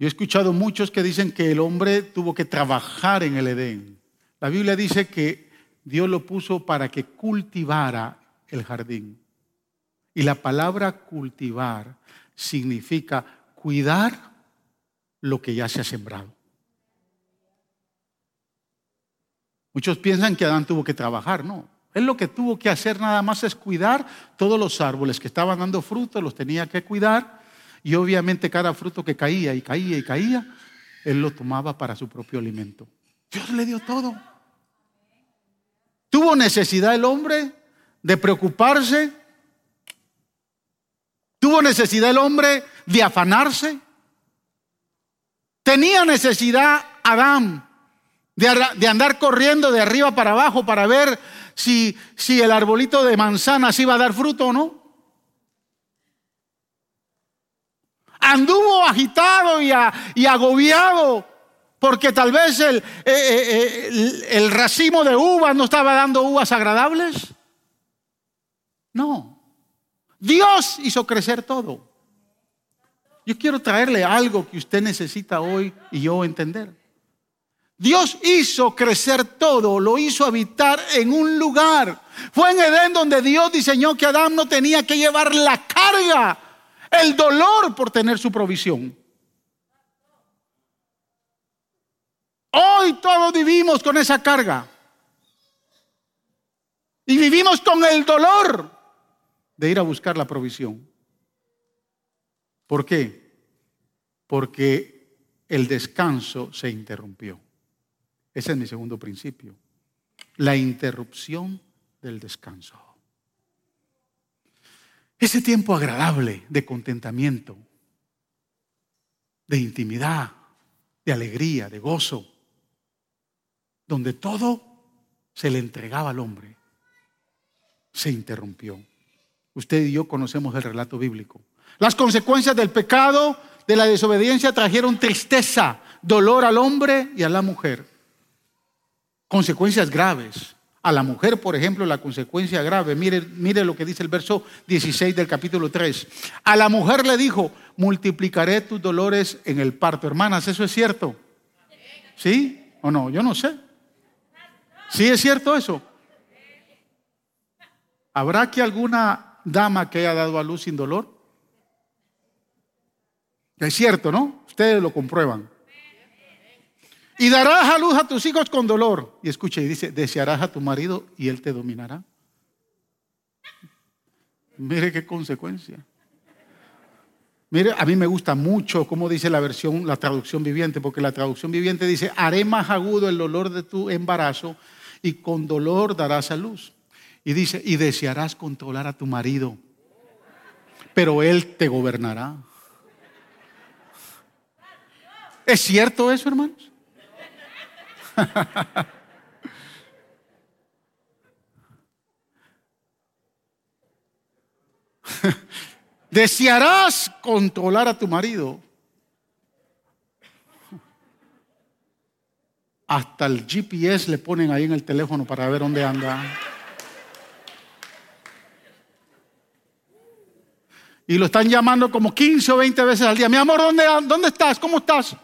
Yo he escuchado muchos que dicen que el hombre tuvo que trabajar en el Edén. La Biblia dice que Dios lo puso para que cultivara el jardín. Y la palabra cultivar significa cuidar lo que ya se ha sembrado. Muchos piensan que Adán tuvo que trabajar, no. Él lo que tuvo que hacer nada más es cuidar todos los árboles que estaban dando fruto, los tenía que cuidar y obviamente cada fruto que caía y caía y caía, él lo tomaba para su propio alimento. Dios le dio todo. ¿Tuvo necesidad el hombre de preocuparse? ¿Tuvo necesidad el hombre de afanarse? ¿Tenía necesidad Adán de, andar corriendo de arriba para abajo para ver si, si el arbolito de manzanas iba a dar fruto o no? Anduvo agitado y, agobiado porque tal vez el, eh, eh, el, el racimo de uvas no estaba dando uvas agradables. No, Dios hizo crecer todo. Yo quiero traerle algo que usted necesita hoy y yo entender. Dios hizo crecer todo, lo hizo habitar en un lugar. Fue en Edén donde Dios diseñó que Adán no tenía que llevar la carga, el dolor por tener su provisión. Hoy todos vivimos con esa carga. Y vivimos con el dolor de ir a buscar la provisión. ¿Por qué? Porque el descanso se interrumpió. Ese es mi segundo principio. La interrupción del descanso. Ese tiempo agradable de contentamiento, de intimidad, de alegría, de gozo, donde todo se le entregaba al hombre, se interrumpió. Usted y yo conocemos el relato bíblico. Las consecuencias del pecado, de la desobediencia, trajeron tristeza, dolor al hombre y a la mujer consecuencias graves. A la mujer, por ejemplo, la consecuencia grave. Mire, mire lo que dice el verso 16 del capítulo 3. A la mujer le dijo, multiplicaré tus dolores en el parto. Hermanas, ¿eso es cierto? ¿Sí o no? Yo no sé. ¿Sí es cierto eso? ¿Habrá que alguna dama que haya dado a luz sin dolor? Es cierto, ¿no? Ustedes lo comprueban. Y darás a luz a tus hijos con dolor. Y escucha, y dice, desearás a tu marido y él te dominará. Mire qué consecuencia. Mire, a mí me gusta mucho cómo dice la versión, la traducción viviente, porque la traducción viviente dice, haré más agudo el dolor de tu embarazo y con dolor darás a luz. Y dice, y desearás controlar a tu marido, pero él te gobernará. ¿Es cierto eso, hermanos? Desearás controlar a tu marido. Hasta el GPS le ponen ahí en el teléfono para ver dónde anda. Y lo están llamando como 15 o 20 veces al día. Mi amor, ¿dónde, dónde estás? ¿Cómo estás?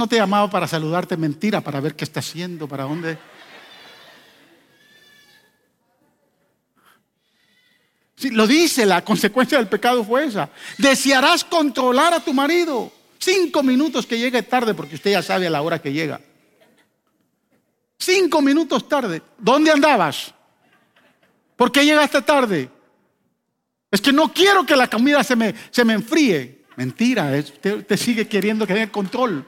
No te llamaba para saludarte, mentira, para ver qué está haciendo, para dónde. Sí, lo dice, la consecuencia del pecado fue esa. Desearás controlar a tu marido. Cinco minutos que llegue tarde, porque usted ya sabe a la hora que llega. Cinco minutos tarde. ¿Dónde andabas? ¿Por qué llegaste tarde? Es que no quiero que la comida se me, se me enfríe. Mentira, usted, usted sigue queriendo que tenga control.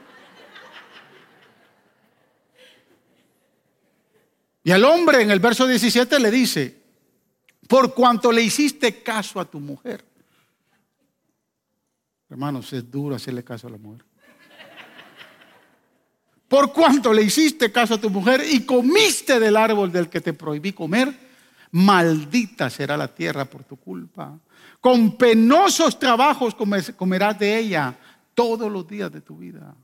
Y al hombre en el verso 17 le dice, por cuanto le hiciste caso a tu mujer. Hermanos, es duro hacerle caso a la mujer. Por cuanto le hiciste caso a tu mujer y comiste del árbol del que te prohibí comer, maldita será la tierra por tu culpa. Con penosos trabajos comerás de ella todos los días de tu vida.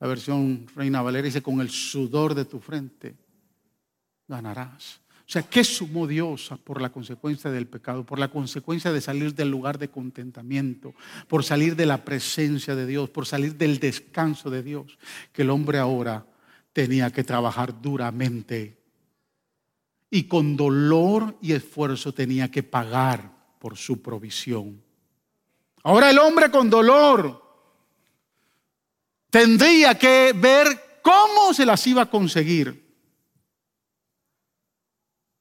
La versión Reina Valera dice, con el sudor de tu frente ganarás. O sea, ¿qué sumó Dios por la consecuencia del pecado? Por la consecuencia de salir del lugar de contentamiento, por salir de la presencia de Dios, por salir del descanso de Dios, que el hombre ahora tenía que trabajar duramente y con dolor y esfuerzo tenía que pagar por su provisión. Ahora el hombre con dolor tendría que ver cómo se las iba a conseguir.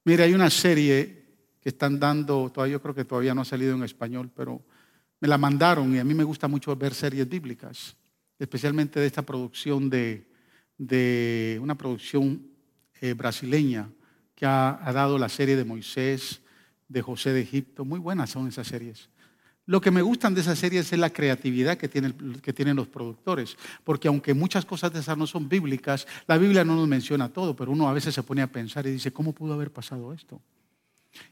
Mira, hay una serie que están dando, todavía yo creo que todavía no ha salido en español, pero me la mandaron y a mí me gusta mucho ver series bíblicas, especialmente de esta producción de, una producción eh, brasileña que ha dado la serie de Moisés, de José de Egipto. Muy buenas son esas series. Lo que me gustan de esas series es la creatividad que tienen, que tienen los productores, porque aunque muchas cosas de esas no son bíblicas, la Biblia no nos menciona todo, pero uno a veces se pone a pensar y dice, ¿cómo pudo haber pasado esto?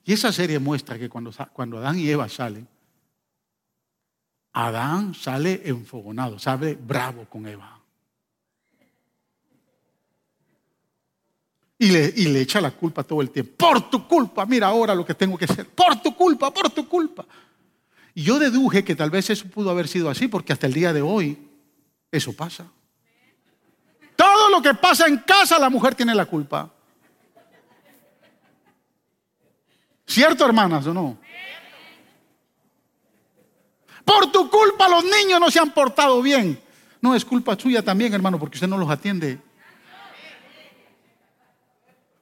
Y esa serie muestra que cuando, cuando Adán y Eva salen, Adán sale enfogonado, sale bravo con Eva. Y le, y le echa la culpa todo el tiempo. Por tu culpa, mira ahora lo que tengo que hacer. Por tu culpa, por tu culpa. Y yo deduje que tal vez eso pudo haber sido así, porque hasta el día de hoy eso pasa. todo lo que pasa en casa la mujer tiene la culpa. ¿Cierto, hermanas, o no? Por tu culpa los niños no se han portado bien. No, es culpa suya también, hermano, porque usted no los atiende.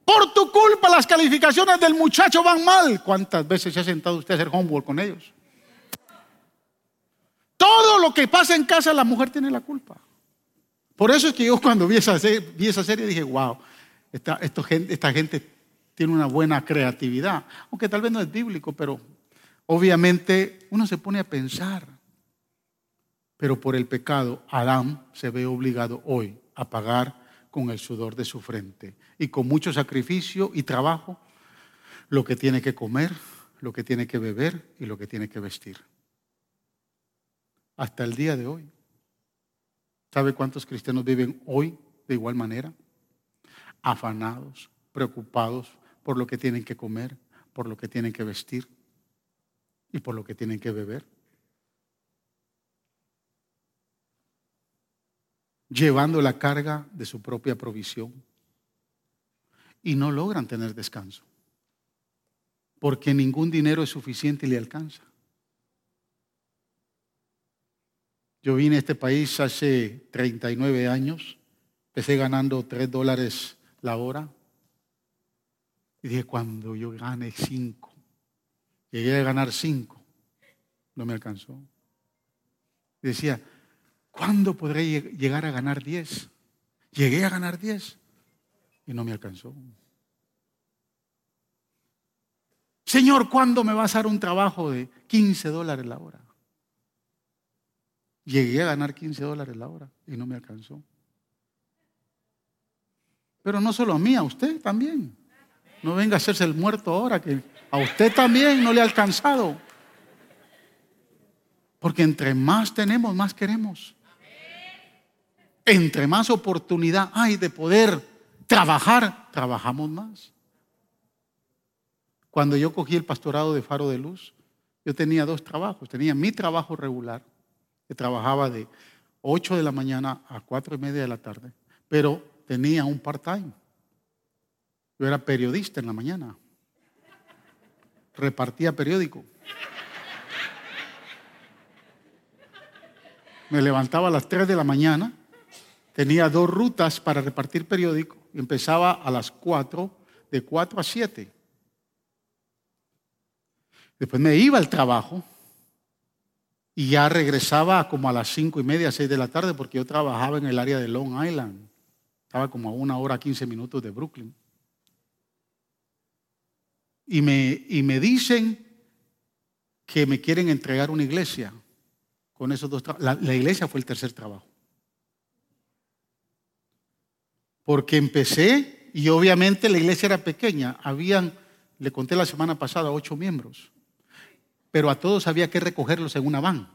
Por tu culpa las calificaciones del muchacho van mal. ¿Cuántas veces se ha sentado usted a hacer homework con ellos? Todo lo que pasa en casa la mujer tiene la culpa. Por eso es que yo cuando vi esa, serie dije, wow, esta, esta gente tiene una buena creatividad. Aunque tal vez no es bíblico, pero obviamente uno se pone a pensar. Pero por el pecado, Adán se ve obligado hoy a pagar con el sudor de su frente y con mucho sacrificio y trabajo lo que tiene que comer, lo que tiene que beber y lo que tiene que vestir. Hasta el día de hoy. ¿Sabe cuántos cristianos viven hoy de igual manera? Afanados, preocupados por lo que tienen que comer, por lo que tienen que vestir y por lo que tienen que beber. Llevando la carga de su propia provisión. Y no logran tener descanso. Porque ningún dinero es suficiente y le alcanza. Yo vine a este país hace 39 años. Empecé ganando 3 dólares la hora. Y dije, cuando yo gane 5, llegué a ganar 5, no me alcanzó. Decía, ¿cuándo podré llegar a ganar 10? Llegué a ganar 10 y no me alcanzó. Señor, ¿cuándo me vas a dar un trabajo de 15 dólares la hora? Llegué a ganar 15 dólares la hora y no me alcanzó. Pero no solo a mí, a usted también. No venga a hacerse el muerto ahora, que a usted también no le ha alcanzado. Porque entre más tenemos, más queremos. Entre más oportunidad hay de poder trabajar, trabajamos más. Cuando yo cogí el pastorado de Faro de Luz, yo tenía dos trabajos. Tenía mi trabajo regular que trabajaba de 8 de la mañana a 4 y media de la tarde, pero tenía un part-time. Yo era periodista en la mañana, repartía periódico. Me levantaba a las 3 de la mañana, tenía dos rutas para repartir periódico empezaba a las 4, de 4 a 7. Después me iba al trabajo y ya regresaba como a las cinco y media, seis de la tarde, porque yo trabajaba en el área de Long Island. Estaba como a una hora, quince minutos de Brooklyn. Y me, y me dicen que me quieren entregar una iglesia con esos dos. La, la iglesia fue el tercer trabajo. Porque empecé y obviamente la iglesia era pequeña. Habían, le conté la semana pasada, ocho miembros pero a todos había que recogerlos en una van.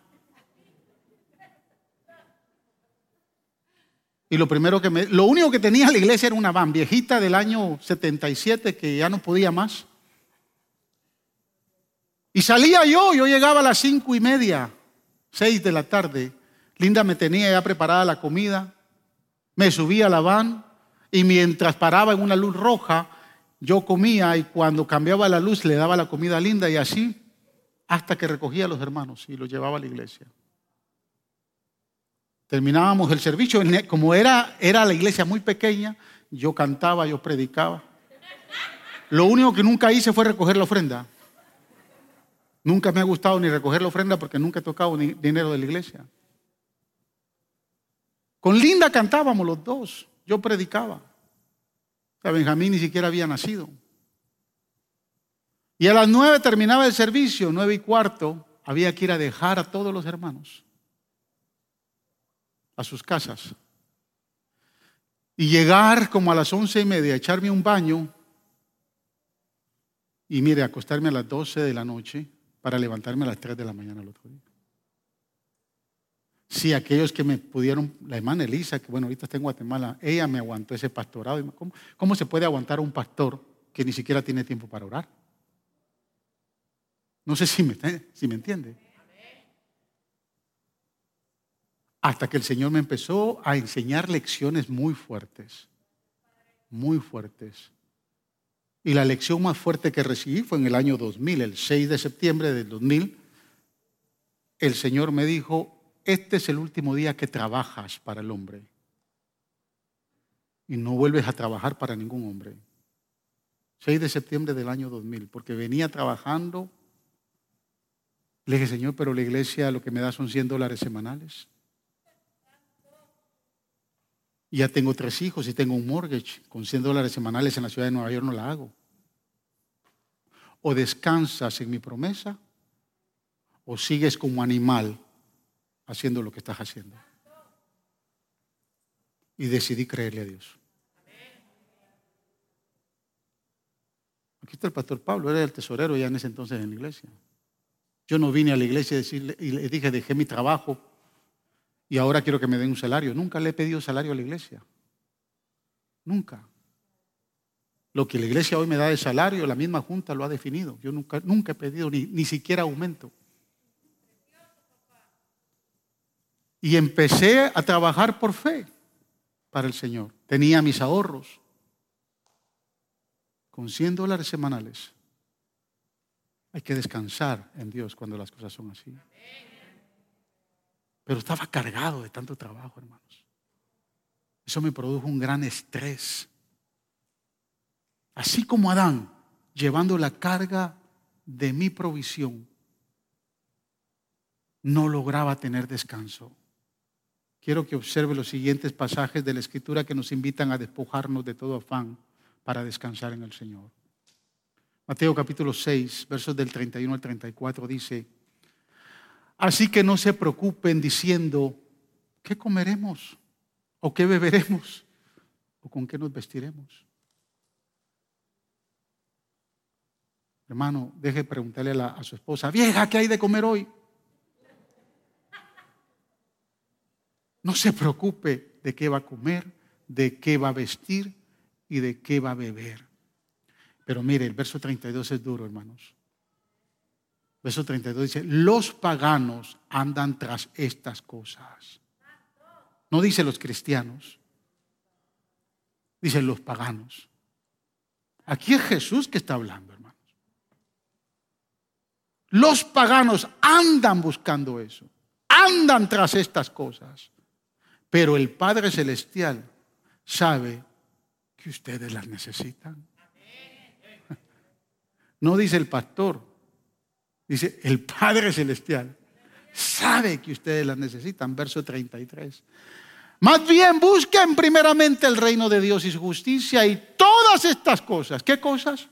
Y lo primero que me, lo único que tenía la iglesia era una van viejita del año 77 que ya no podía más. Y salía yo, yo llegaba a las cinco y media, seis de la tarde. Linda me tenía ya preparada la comida, me subía a la van y mientras paraba en una luz roja, yo comía y cuando cambiaba la luz le daba la comida a Linda y así hasta que recogía a los hermanos y los llevaba a la iglesia. Terminábamos el servicio, como era, era la iglesia muy pequeña, yo cantaba, yo predicaba. Lo único que nunca hice fue recoger la ofrenda. Nunca me ha gustado ni recoger la ofrenda porque nunca he tocado dinero de la iglesia. Con Linda cantábamos los dos, yo predicaba. O sea, Benjamín ni siquiera había nacido. Y a las nueve terminaba el servicio, nueve y cuarto, había que ir a dejar a todos los hermanos a sus casas. Y llegar como a las once y media, echarme un baño y mire, acostarme a las doce de la noche para levantarme a las tres de la mañana el otro día. Sí, aquellos que me pudieron, la hermana Elisa, que bueno, ahorita está en Guatemala, ella me aguantó ese pastorado. ¿Cómo, cómo se puede aguantar un pastor que ni siquiera tiene tiempo para orar? No sé si me, si me entiende. Hasta que el Señor me empezó a enseñar lecciones muy fuertes, muy fuertes. Y la lección más fuerte que recibí fue en el año 2000, el 6 de septiembre del 2000. El Señor me dijo, este es el último día que trabajas para el hombre. Y no vuelves a trabajar para ningún hombre. 6 de septiembre del año 2000, porque venía trabajando. Le dije, Señor, pero la iglesia lo que me da son 100 dólares semanales. Y ya tengo tres hijos y tengo un mortgage. Con 100 dólares semanales en la ciudad de Nueva York no la hago. O descansas en mi promesa o sigues como animal haciendo lo que estás haciendo. Y decidí creerle a Dios. Aquí está el pastor Pablo, era el tesorero ya en ese entonces en la iglesia. Yo no vine a la iglesia y le dije, dejé mi trabajo y ahora quiero que me den un salario. Nunca le he pedido salario a la iglesia. Nunca. Lo que la iglesia hoy me da de salario, la misma junta lo ha definido. Yo nunca, nunca he pedido ni, ni siquiera aumento. Y empecé a trabajar por fe para el Señor. Tenía mis ahorros con 100 dólares semanales. Hay que descansar en Dios cuando las cosas son así. Pero estaba cargado de tanto trabajo, hermanos. Eso me produjo un gran estrés. Así como Adán, llevando la carga de mi provisión, no lograba tener descanso. Quiero que observe los siguientes pasajes de la Escritura que nos invitan a despojarnos de todo afán para descansar en el Señor. Mateo capítulo 6, versos del 31 al 34 dice, Así que no se preocupen diciendo, ¿qué comeremos? ¿O qué beberemos? ¿O con qué nos vestiremos? Hermano, deje preguntarle a, a su esposa, vieja, ¿qué hay de comer hoy? No se preocupe de qué va a comer, de qué va a vestir y de qué va a beber. Pero mire, el verso 32 es duro, hermanos. Verso 32 dice, los paganos andan tras estas cosas. No dice los cristianos, dice los paganos. Aquí es Jesús que está hablando, hermanos. Los paganos andan buscando eso, andan tras estas cosas. Pero el Padre Celestial sabe que ustedes las necesitan. No dice el pastor, Dice, el Padre Celestial sabe que ustedes las necesitan. Verso 33. Más bien busquen primeramente el reino de Dios y su justicia y todas estas cosas. ¿Qué cosas?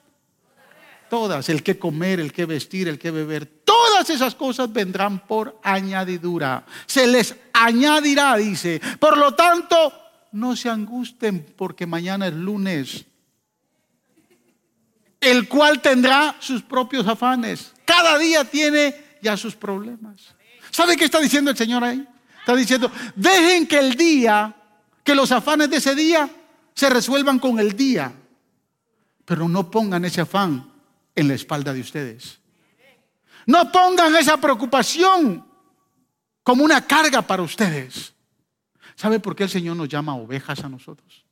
Todas. El que comer, el que vestir, el que beber. Todas esas cosas vendrán por añadidura. Se les añadirá, dice. Por lo tanto, no se angusten porque mañana es lunes. El cual tendrá sus propios afanes. Cada día tiene ya sus problemas. ¿Sabe qué está diciendo el Señor ahí? Está diciendo, dejen que el día, que los afanes de ese día se resuelvan con el día, pero no pongan ese afán en la espalda de ustedes. No pongan esa preocupación como una carga para ustedes. ¿Sabe por qué el Señor nos llama ovejas a nosotros?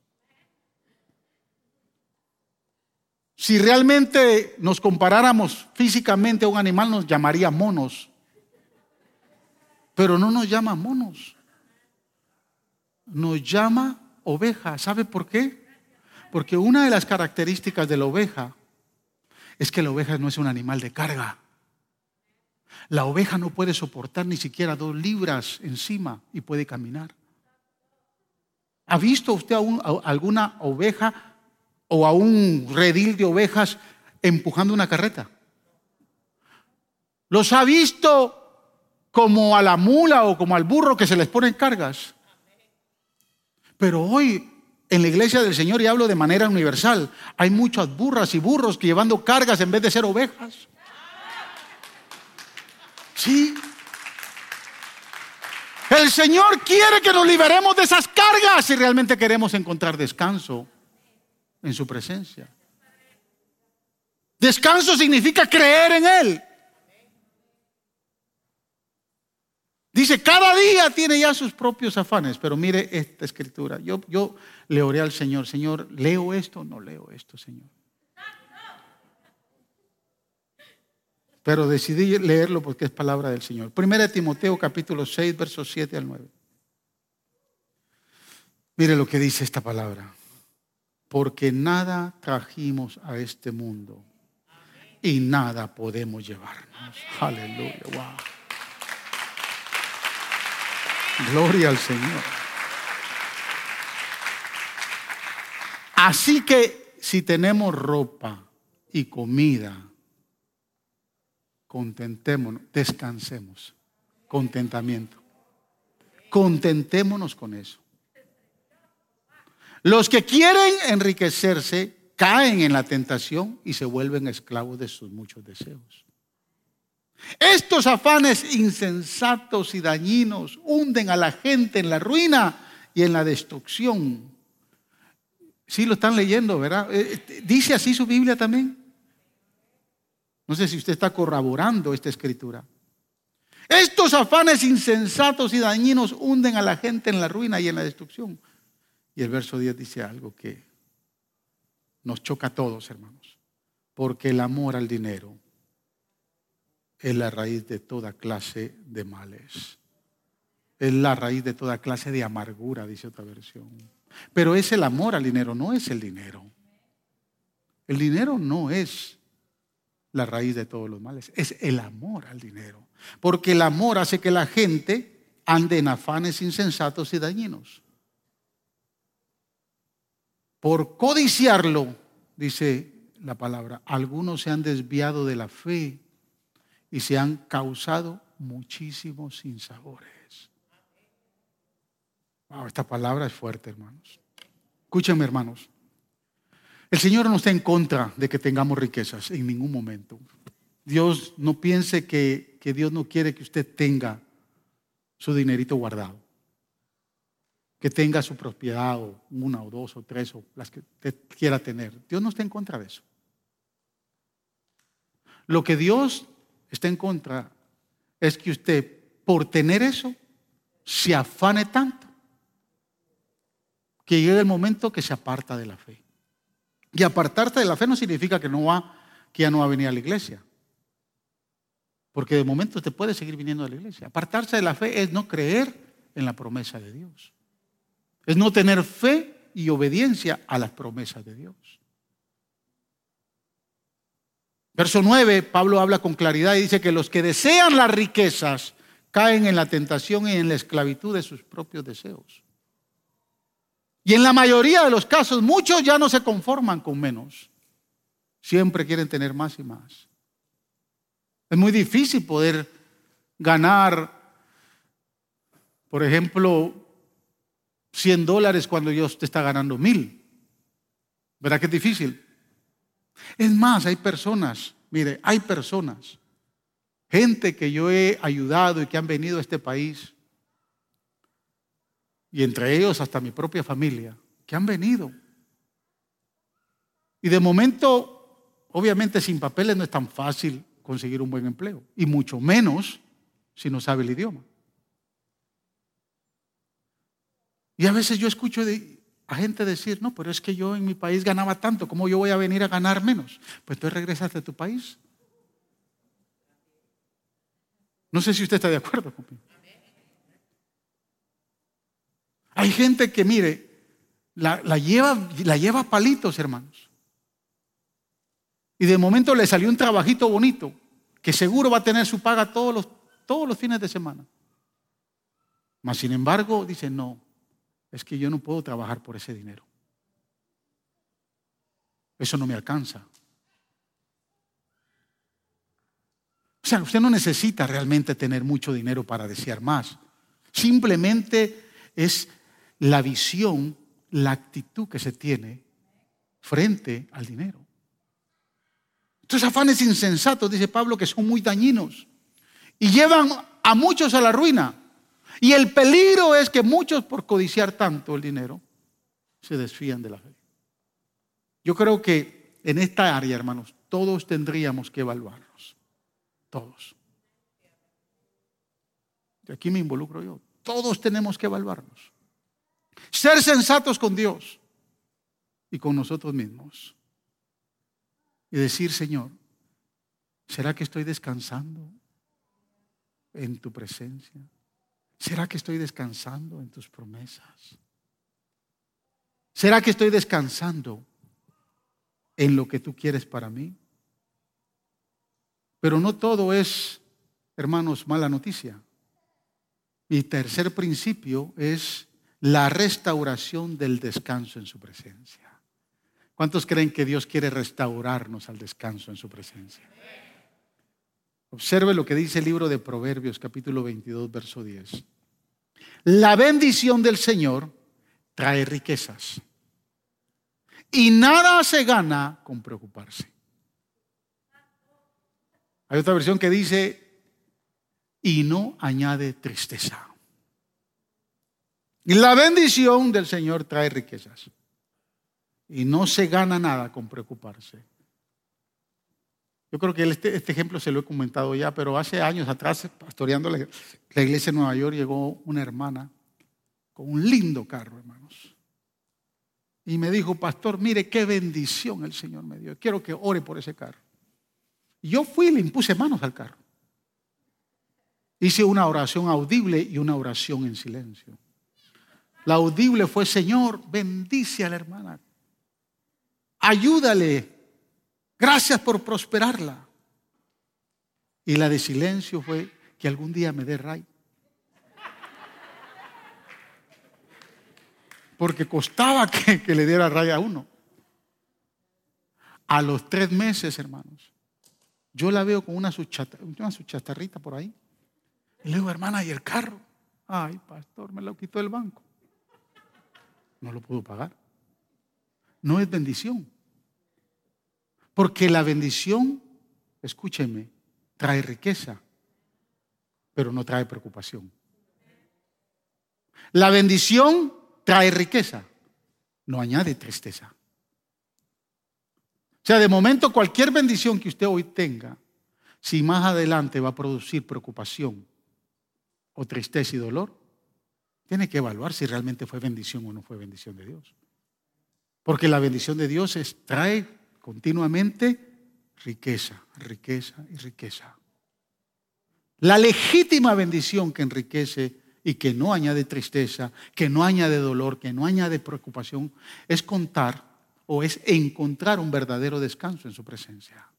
Si realmente nos comparáramos físicamente a un animal, nos llamaría monos. Pero no nos llama monos. Nos llama oveja. ¿Sabe por qué? Porque una de las características de la oveja es que la oveja no es un animal de carga. La oveja no puede soportar ni siquiera dos libras encima y puede caminar. ¿Ha visto usted alguna oveja o a un redil de ovejas empujando una carreta. Los ha visto como a la mula o como al burro que se les ponen cargas. Pero hoy en la iglesia del Señor, y hablo de manera universal, hay muchas burras y burros que llevando cargas en vez de ser ovejas. Sí. El Señor quiere que nos liberemos de esas cargas si realmente queremos encontrar descanso en su presencia. Descanso significa creer en Él. Dice cada día tiene ya sus propios afanes, pero mire esta escritura. Yo, yo le oré al Señor, Señor, ¿leo esto o no leo esto, Señor? Pero decidí leerlo porque es palabra del Señor. Primera Timoteo capítulo 6, versos 7 al 9. Mire lo que dice esta palabra. Porque nada trajimos a este mundo y nada podemos llevarnos. Aleluya. Wow. Gloria al Señor. Así que si tenemos ropa y comida, contentémonos, descansemos. Contentamiento. Contentémonos con eso. Los que quieren enriquecerse caen en la tentación y se vuelven esclavos de sus muchos deseos. Estos afanes insensatos y dañinos hunden a la gente en la ruina y en la destrucción. Sí, lo están leyendo, ¿verdad? Eh, eh, ¿Dice así su Biblia también? No sé si usted está corroborando esta escritura. Estos afanes insensatos y dañinos hunden a la gente en la ruina y en la destrucción. Y el verso 10 dice algo que nos choca a todos, hermanos. Porque el amor al dinero es la raíz de toda clase de males. Es la raíz de toda clase de amargura, dice otra versión. Pero es el amor al dinero, no es el dinero. El dinero no es la raíz de todos los males, es el amor al dinero. Porque el amor hace que la gente ande en afanes insensatos y dañinos. Por codiciarlo, dice la palabra, algunos se han desviado de la fe y se han causado muchísimos sinsabores. esta palabra es fuerte, hermanos. Escúchenme, hermanos. El Señor no está en contra de que tengamos riquezas en ningún momento. Dios no piense que, que Dios no quiere que usted tenga su dinerito guardado. Que tenga su propiedad o una o dos o tres o las que quiera tener. Dios no está en contra de eso. Lo que Dios está en contra es que usted, por tener eso, se afane tanto que llegue el momento que se aparta de la fe. Y apartarse de la fe no significa que, no va, que ya no va a venir a la iglesia. Porque de momento usted puede seguir viniendo a la iglesia. Apartarse de la fe es no creer en la promesa de Dios. Es no tener fe y obediencia a las promesas de Dios. Verso 9, Pablo habla con claridad y dice que los que desean las riquezas caen en la tentación y en la esclavitud de sus propios deseos. Y en la mayoría de los casos, muchos ya no se conforman con menos. Siempre quieren tener más y más. Es muy difícil poder ganar, por ejemplo, 100 dólares cuando Dios te está ganando mil. ¿Verdad que es difícil? Es más, hay personas, mire, hay personas, gente que yo he ayudado y que han venido a este país, y entre ellos hasta mi propia familia, que han venido. Y de momento, obviamente sin papeles no es tan fácil conseguir un buen empleo, y mucho menos si no sabe el idioma. Y a veces yo escucho a gente decir, no, pero es que yo en mi país ganaba tanto, ¿cómo yo voy a venir a ganar menos? Pues tú regresaste a tu país. No sé si usted está de acuerdo conmigo. Hay gente que, mire, la, lleva, la lleva palitos, hermanos. Y de momento le salió un trabajito bonito, que seguro va a tener su paga todos los, todos los fines de semana. Mas, sin embargo, dice, no, es que yo no puedo trabajar por ese dinero. Eso no me alcanza. O sea, usted no necesita realmente tener mucho dinero para desear más. Simplemente es la visión, la actitud que se tiene frente al dinero. Estos afanes insensatos, dice Pablo, que son muy dañinos y llevan a muchos a la ruina. Y el peligro es que muchos por codiciar tanto el dinero se desfían de la fe. Yo creo que en esta área, hermanos, todos tendríamos que evaluarnos. Todos. Y aquí me involucro yo. Todos tenemos que evaluarnos. Ser sensatos con Dios y con nosotros mismos. Y decir, Señor, ¿será que estoy descansando en tu presencia? ¿Será que estoy descansando en tus promesas? ¿Será que estoy descansando en lo que tú quieres para mí? Pero no todo es, hermanos, mala noticia. Mi tercer principio es la restauración del descanso en su presencia. ¿Cuántos creen que Dios quiere restaurarnos al descanso en su presencia? Observe lo que dice el libro de Proverbios capítulo 22, verso 10. La bendición del Señor trae riquezas y nada se gana con preocuparse. Hay otra versión que dice, y no añade tristeza. La bendición del Señor trae riquezas. Y no se gana nada con preocuparse. Yo creo que este, este, ejemplo se lo he comentado ya, pero hace años atrás, pastoreando la, la iglesia de Nueva York, llegó una hermana con un lindo carro, hermanos. Y me dijo, pastor, mire qué bendición el Señor me dio. Quiero que ore por ese carro. Y yo fui y le impuse manos al carro. Hice una oración audible y una oración en silencio. La audible fue, Señor, bendice a la hermana. Ayúdale. Gracias por prosperarla. Y la de silencio fue que algún día me dé ray. Porque costaba que, le diera ray a uno. A los tres meses, hermanos, yo la veo con una suchatarrita por ahí. Y le digo, hermana, ¿y el carro? Ay, pastor, me lo quitó el banco no lo puedo pagar. No es bendición. Porque la bendición, escúcheme, trae riqueza, pero no trae preocupación. La bendición trae riqueza, no añade tristeza. O sea, de momento cualquier bendición que usted hoy tenga, si más adelante va a producir preocupación o tristeza y dolor, tiene que evaluar si realmente fue bendición o no fue bendición de Dios. Porque la bendición de Dios es, trae continuamente riqueza, riqueza y riqueza. La legítima bendición que enriquece y que no añade tristeza, que no añade dolor, que no añade preocupación, es contar o es encontrar un verdadero descanso en su presencia.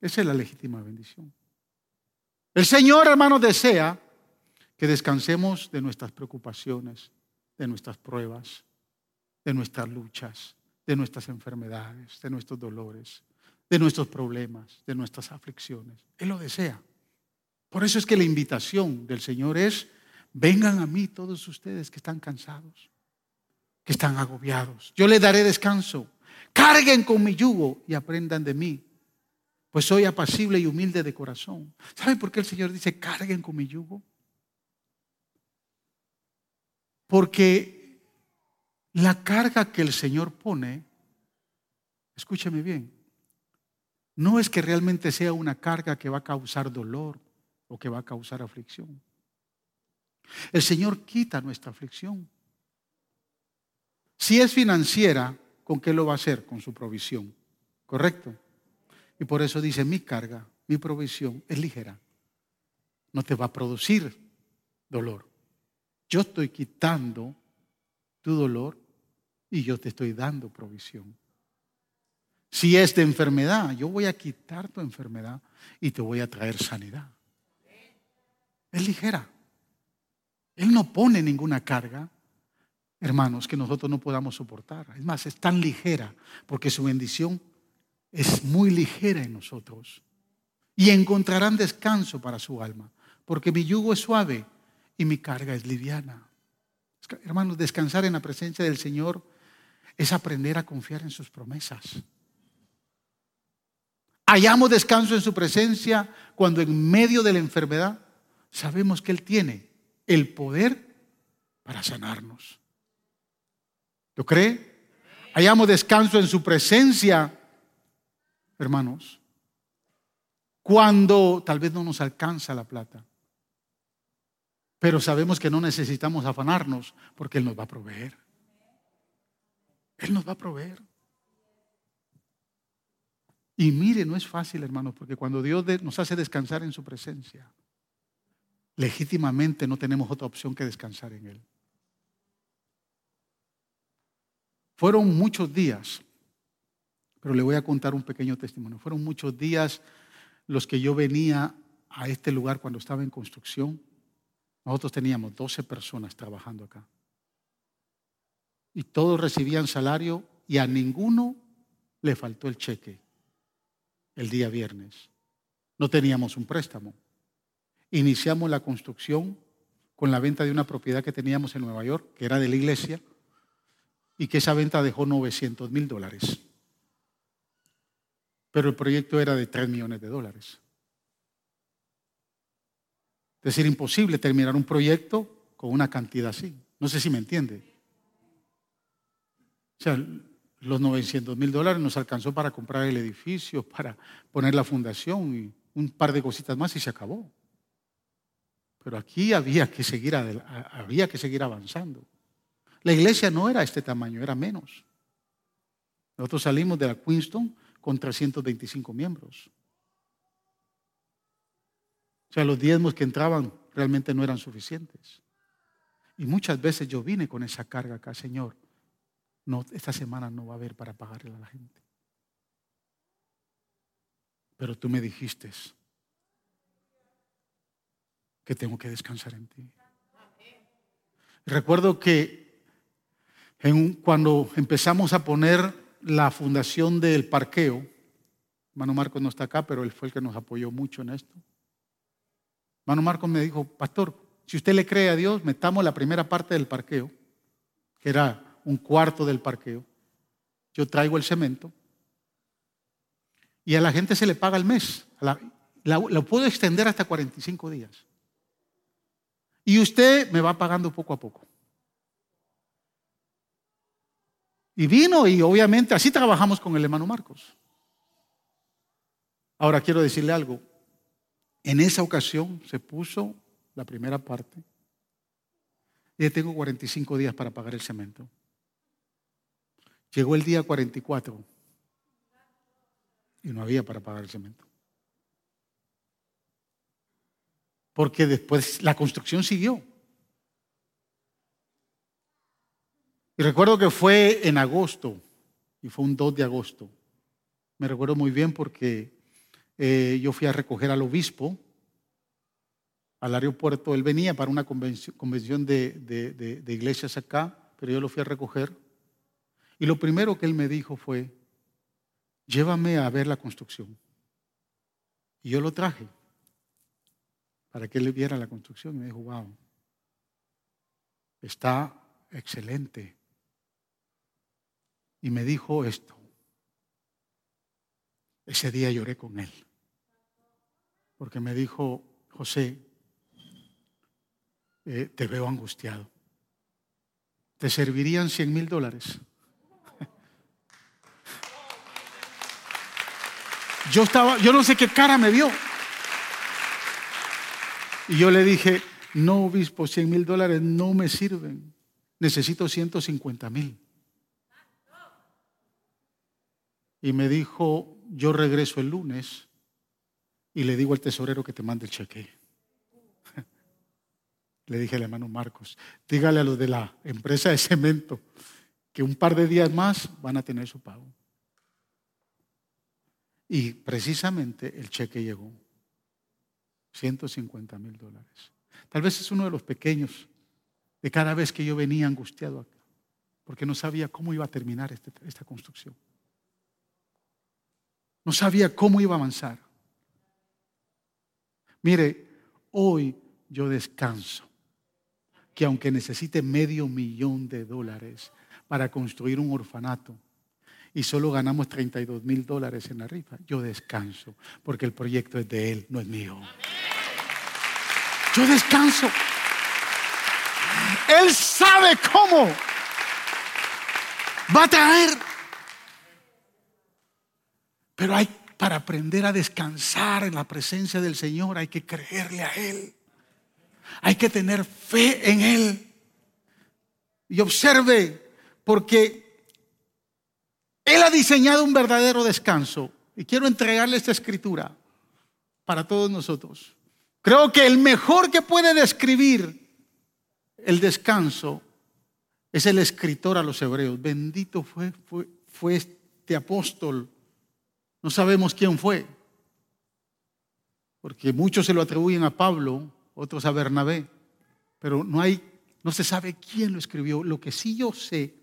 Esa es la legítima bendición. El Señor, hermanos, desea que descansemos de nuestras preocupaciones, de nuestras pruebas, de nuestras luchas, de nuestras enfermedades, de nuestros dolores, de nuestros problemas, de nuestras aflicciones. Él lo desea. Por eso es que la invitación del Señor es, vengan a mí todos ustedes que están cansados, que están agobiados. Yo les daré descanso. Carguen con mi yugo y aprendan de mí, pues soy apacible y humilde de corazón. ¿Saben por qué el Señor dice, carguen con mi yugo? Porque la carga que el Señor pone, escúcheme bien, no es que realmente sea una carga que va a causar dolor o que va a causar aflicción. El Señor quita nuestra aflicción. Si es financiera, ¿con qué lo va a hacer? Con su provisión. ¿Correcto? Y por eso dice, mi carga, mi provisión es ligera. No te va a producir dolor. Yo estoy quitando tu dolor y yo te estoy dando provisión. Si es de enfermedad, yo voy a quitar tu enfermedad y te voy a traer sanidad. Es ligera. Él no pone ninguna carga, hermanos, que nosotros no podamos soportar. Es más, es tan ligera porque su bendición es muy ligera en nosotros. Y encontrarán descanso para su alma, porque mi yugo es suave y mi carga es liviana. Hermanos, descansar en la presencia del Señor es aprender a confiar en sus promesas. Hallamos descanso en su presencia cuando en medio de la enfermedad sabemos que Él tiene el poder para sanarnos. ¿Lo cree? Hallamos descanso en su presencia, hermanos, cuando tal vez no nos alcanza la plata Pero sabemos que no necesitamos afanarnos porque Él nos va a proveer. Él nos va a proveer. Y mire, no es fácil, hermanos, porque cuando Dios nos hace descansar en su presencia, legítimamente no tenemos otra opción que descansar en Él. Fueron muchos días, pero le voy a contar un pequeño testimonio. Fueron muchos días los que yo venía a este lugar cuando estaba en construcción. Nosotros teníamos 12 personas trabajando acá. Y todos recibían salario y a ninguno le faltó el cheque el día viernes. No teníamos un préstamo. Iniciamos la construcción con la venta de una propiedad que teníamos en Nueva York, que era de la iglesia, y que esa venta dejó 900 mil dólares. Pero el proyecto era de 3 millones de dólares. Es decir, imposible terminar un proyecto con una cantidad así. No sé si me entiende. O sea, los 900 mil dólares nos alcanzó para comprar el edificio, para poner la fundación y un par de cositas más y se acabó. Pero aquí había que seguir, había que seguir avanzando. La iglesia no era este tamaño, era menos. Nosotros salimos de la Queenston con 325 miembros. O sea, los diezmos que entraban realmente no eran suficientes. Y muchas veces yo vine con esa carga acá, Señor. No, esta semana no va a haber para pagarle a la gente. Pero tú me dijiste que tengo que descansar en ti. Recuerdo que cuando empezamos a poner la fundación del parqueo, Mano Marcos no está acá, pero él fue el que nos apoyó mucho en esto. Mano Marcos me dijo, pastor, si usted le cree a Dios, metamos la primera parte del parqueo, que era un cuarto del parqueo. Yo traigo el cemento y a la gente se le paga el mes. lo puedo extender hasta 45 días. Y usted me va pagando poco a poco. Y vino y obviamente así trabajamos con el hermano Marcos. Ahora quiero decirle algo. En esa ocasión se puso la primera parte y tengo 45 días para pagar el cemento. Llegó el día 44 y no había para pagar el cemento. Porque después la construcción siguió. Y recuerdo que fue en agosto, y fue un 2 de agosto. Me recuerdo muy bien porque eh, yo fui a recoger al obispo al aeropuerto. Él venía para una convención, de, de iglesias acá, pero yo lo fui a recoger. Y lo primero que él me dijo fue, llévame a ver la construcción. Y yo lo traje para que él viera la construcción. Y me dijo, wow, está excelente y me dijo esto. Ese día lloré con él. Porque me dijo, José, eh, te veo angustiado. ¿Te servirían 100 mil dólares? Yo estaba, yo no sé qué cara me vio. Y yo le dije, no, obispo, 100 mil dólares no me sirven. Necesito 150 mil. y me dijo, yo regreso el lunes y le digo al tesorero que te mande el cheque. Le dije al hermano Marcos, dígale a los de la empresa de cemento que un par de días más van a tener su pago. Y precisamente el cheque llegó. 150 mil dólares. Tal vez es uno de los pequeños de cada vez que yo venía angustiado acá, porque no sabía cómo iba a terminar este, esta construcción. No sabía cómo iba a avanzar. Mire, hoy yo descanso que aunque necesite medio millón de dólares para construir un orfanato y solo ganamos 32 mil dólares en la rifa, yo descanso porque el proyecto es de él, no es mío. Yo descanso. Él sabe cómo va a traer pero hay para aprender a descansar en la presencia del Señor hay que creerle a Él. Hay que tener fe en Él. Y observe, porque diseñado un verdadero descanso. Y quiero entregarle esta escritura para todos nosotros. Creo que el mejor que puede describir el descanso es el escritor a los hebreos. Bendito fue, fue, fue este apóstol. No sabemos quién fue, porque muchos se lo atribuyen a Pablo, otros a Bernabé, pero no hay, no se sabe quién lo escribió. Lo que sí yo sé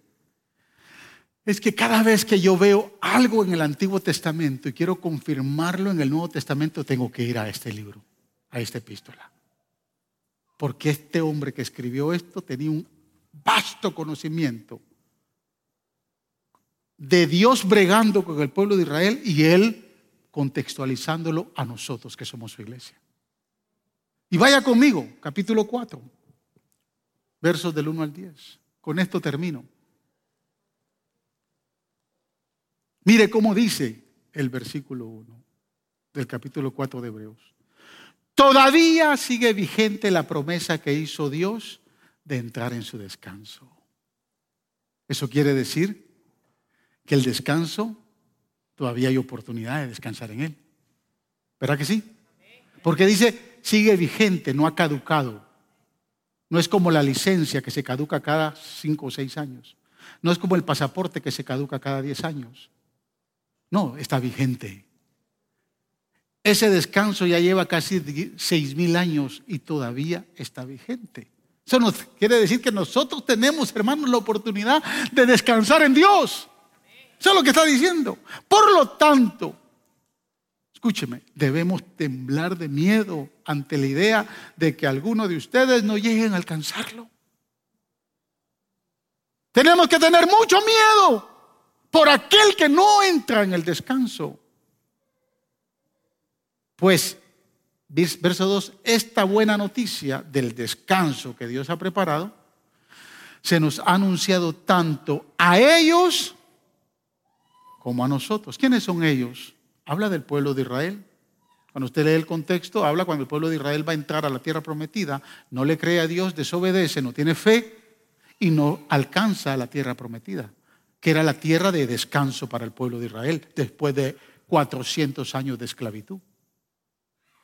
es que cada vez que yo veo algo en el Antiguo Testamento y quiero confirmarlo en el Nuevo Testamento, tengo que ir a este libro, a esta epístola. Porque este hombre que escribió esto tenía un vasto conocimiento de Dios bregando con el pueblo de Israel y él contextualizándolo a nosotros que somos su iglesia. Y vaya conmigo, capítulo 4, versos del 1 al 10. Con esto termino. Mire cómo dice el versículo 1 del capítulo 4 de Hebreos. Todavía sigue vigente la promesa que hizo Dios de entrar en su descanso. Eso quiere decir que el descanso, todavía hay oportunidad de descansar en él. ¿Verdad que sí? Porque dice, sigue vigente, no ha caducado. No es como la licencia que se caduca cada cinco o seis años. No es como el pasaporte que se caduca cada diez años. No, está vigente. Ese descanso ya lleva casi seis mil años y todavía está vigente. Eso nos quiere decir que nosotros tenemos, hermanos, la oportunidad de descansar en Dios. Eso es lo que está diciendo. Por lo tanto, escúcheme, debemos temblar de miedo ante la idea de que alguno de ustedes no lleguen a alcanzarlo. Tenemos que tener mucho miedo por aquel que no entra en el descanso. Pues, verso 2, esta buena noticia del descanso que Dios ha preparado, se nos ha anunciado tanto a ellos como a nosotros. ¿Quiénes son ellos? Habla del pueblo de Israel. Cuando usted lee el contexto, habla cuando el pueblo de Israel va a entrar a la tierra prometida, no le cree a Dios, desobedece, no tiene fe y no alcanza la tierra prometida, que era la tierra de descanso para el pueblo de Israel después de 400 años de esclavitud.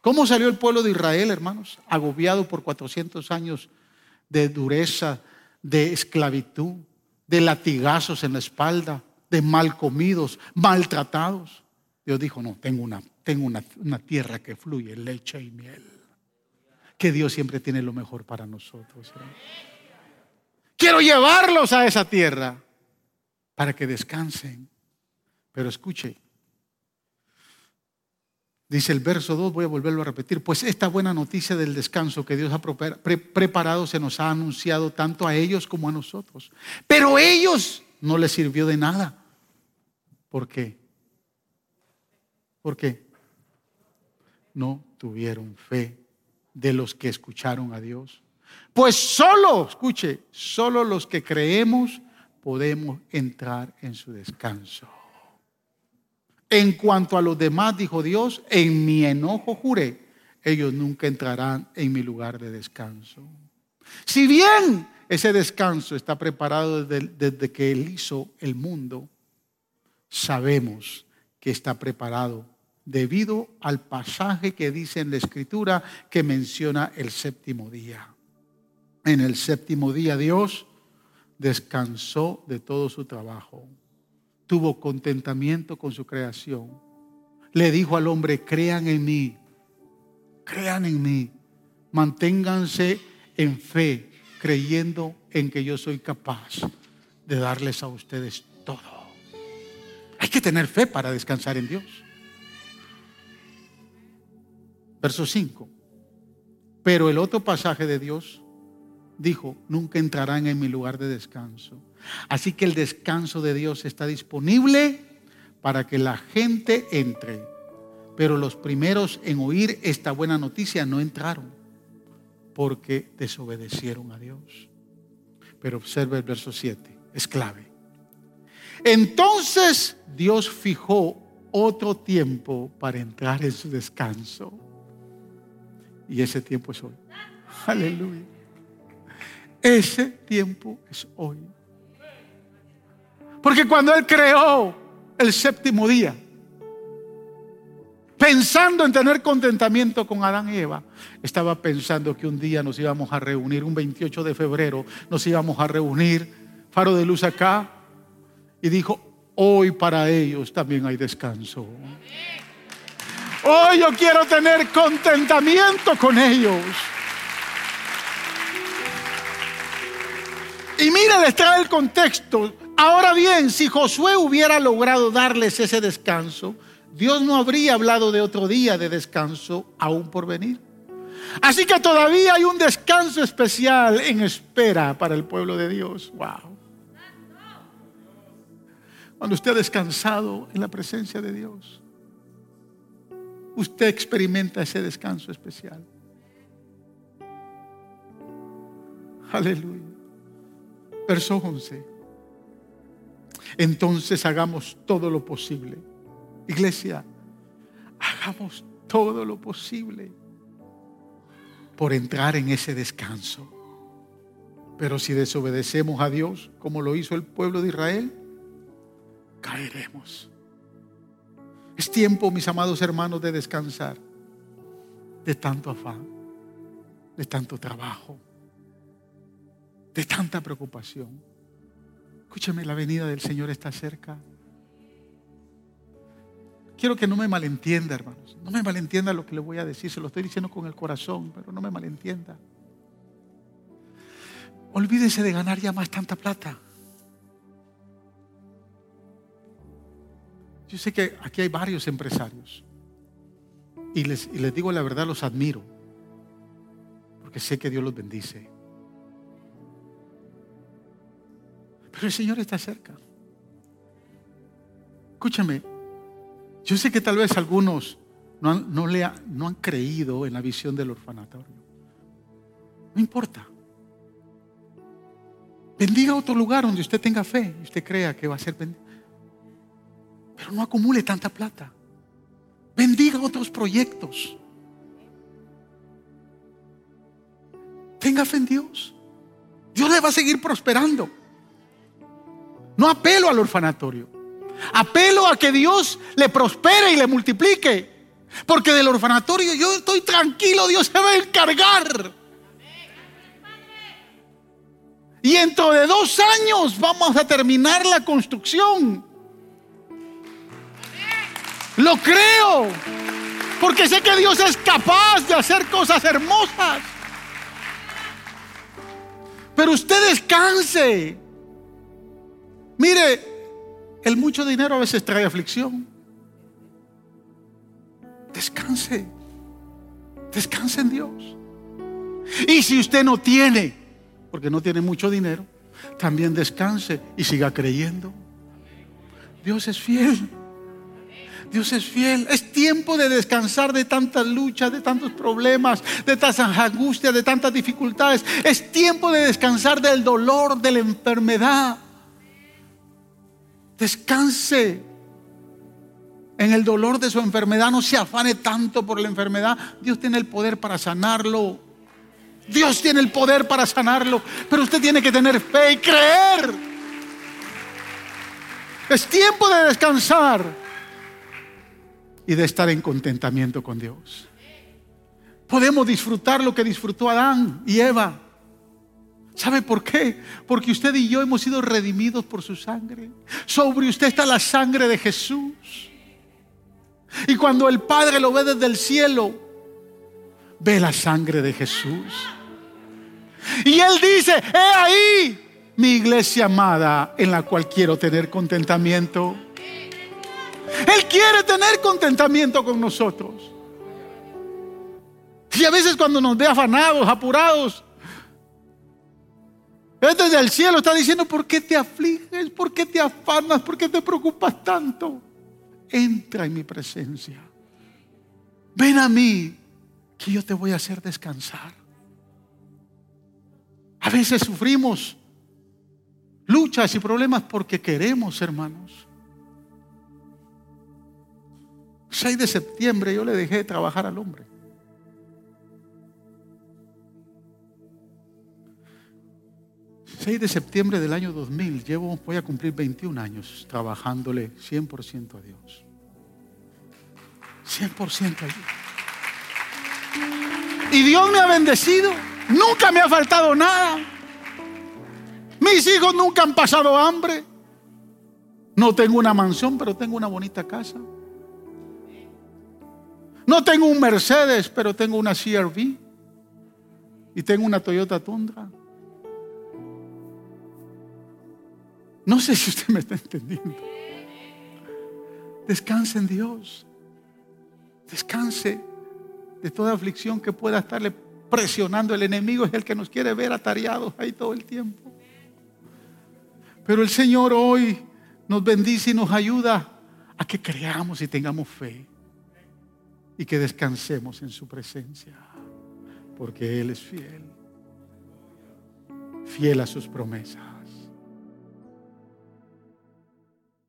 ¿Cómo salió el pueblo de Israel, hermanos? Agobiado por 400 años de dureza, de esclavitud, de latigazos en la espalda, de mal comidos, maltratados. Dios dijo, no, tengo una, tengo una, una tierra que fluye leche y miel. Que Dios siempre tiene lo mejor para nosotros. Quiero llevarlos a esa tierra para que descansen. Pero escuche, dice el verso 2, voy a volverlo a repetir, pues esta buena noticia del descanso que Dios ha preparado se nos ha anunciado tanto a ellos como a nosotros. Pero ellos no les sirvió de nada ¿Por qué? ¿Por qué? No tuvieron fe de los que escucharon a Dios. Pues solo, escuche, solo los que creemos podemos entrar en su descanso. En cuanto a los demás, dijo Dios, en mi enojo juré, ellos nunca entrarán en mi lugar de descanso. Si bien ese descanso está preparado desde, desde que Él hizo el mundo, sabemos que está preparado debido al pasaje que dice en la escritura que menciona el séptimo día. En el séptimo día Dios descansó de todo su trabajo, tuvo contentamiento con su creación. Le dijo al hombre, crean en mí, crean en mí, manténganse en fe, creyendo en que yo soy capaz de darles a ustedes todo. Hay que tener fe para descansar en Dios. Verso 5. Pero el otro pasaje de Dios dijo, nunca entrarán en mi lugar de descanso. Así que el descanso de Dios está disponible para que la gente entre. Pero los primeros en oír esta buena noticia no entraron porque desobedecieron a Dios. Pero observa el verso 7, es clave. Entonces Dios fijó otro tiempo para entrar en su descanso. Y ese tiempo es hoy. Aleluya. Ese tiempo es hoy. Porque cuando Él creó el séptimo día, pensando en tener contentamiento con Adán y Eva, estaba pensando que un día nos íbamos a reunir, un 28 de febrero, nos íbamos a reunir, faro de luz acá, y dijo, hoy para ellos también hay descanso. Hoy yo quiero tener contentamiento con ellos. Y mira, les trae el contexto. Ahora bien, si Josué hubiera logrado darles ese descanso, Dios no habría hablado de otro día de descanso aún por venir. Así que todavía hay un descanso especial en espera para el pueblo de Dios. Wow. Cuando usted ha descansado en la presencia de Dios, usted experimenta ese descanso especial. Aleluya. Verso 11. Entonces hagamos todo lo posible. Iglesia, hagamos todo lo posible por entrar en ese descanso. Pero si desobedecemos a Dios, como lo hizo el pueblo de Israel, caeremos. Es tiempo, mis amados hermanos, de descansar de tanto afán, de tanto trabajo, de tanta preocupación. Escúcheme, la venida del Señor está cerca. Quiero que no me malentienda, hermanos. No me malentienda lo que le voy a decir. Se lo estoy diciendo con el corazón, pero no me malentienda. Olvídese de ganar ya más tanta plata. Yo sé que aquí hay varios empresarios. Y les digo la verdad, los admiro. Porque sé que Dios los bendice. Pero el Señor está cerca. Escúchame, yo sé que tal vez algunos no han, creído en la visión del orfanatorio. No importa. Bendiga otro lugar donde usted tenga fe y usted crea que va a ser bendito. Pero no acumule tanta plata. Bendiga otros proyectos. Tenga fe en Dios. Dios le va a seguir prosperando. No apelo al orfanatorio. Apelo a que Dios le prospere y le multiplique. Porque del orfanatorio yo estoy tranquilo, Dios se va a encargar. Y dentro de dos años vamos a terminar la construcción. Lo creo. Porque sé que Dios es capaz de hacer cosas hermosas. Pero usted descanse. Mire, el mucho dinero a veces trae aflicción. Descanse. Descanse en Dios. Y si usted no tiene, porque no tiene mucho dinero, también descanse y siga creyendo. Dios es fiel. Dios es fiel. Es tiempo de descansar de tantas luchas, de tantos problemas, de tantas angustias, de tantas dificultades. Es tiempo de descansar del dolor, de la enfermedad. Descanse en el dolor de su enfermedad. No se afane tanto por la enfermedad. Dios tiene el poder para sanarlo. Dios tiene el poder para sanarlo. Pero usted tiene que tener fe y creer. Es tiempo de descansar y de estar en contentamiento con Dios. Podemos disfrutar lo que disfrutó Adán y Eva. ¿Sabe por qué? Porque usted y yo hemos sido redimidos por su sangre. Sobre usted está la sangre de Jesús. Y cuando el Padre lo ve desde el cielo, ve la sangre de Jesús. Y Él dice, he ahí mi iglesia amada en la cual quiero tener contentamiento. Él quiere tener contentamiento con nosotros. Y a veces cuando nos ve afanados, apurados, desde el cielo está diciendo, ¿por qué te afliges? ¿Por qué te afanas? ¿Por qué te preocupas tanto? Entra en mi presencia. Ven a mí, que yo te voy a hacer descansar. A veces sufrimos luchas y problemas porque queremos, hermanos. 6 de septiembre yo le dejé de trabajar al hombre. 6 de septiembre del año 2000, llevo, voy a cumplir 21 años trabajándole 100% a Dios. 100% a Dios. Y Dios me ha bendecido. Nunca me ha faltado nada. Mis hijos nunca han pasado hambre. No tengo una mansión, pero tengo una bonita casa. No tengo un Mercedes, pero tengo una CRV. Y tengo una Toyota Tundra. No sé si usted me está entendiendo. Descanse en Dios. Descanse de toda aflicción que pueda estarle presionando. El enemigo es el que nos quiere ver atareados ahí todo el tiempo. Pero el Señor hoy nos bendice y nos ayuda a que creamos y tengamos fe. Y que descansemos en su presencia. Porque Él es fiel. Fiel a sus promesas.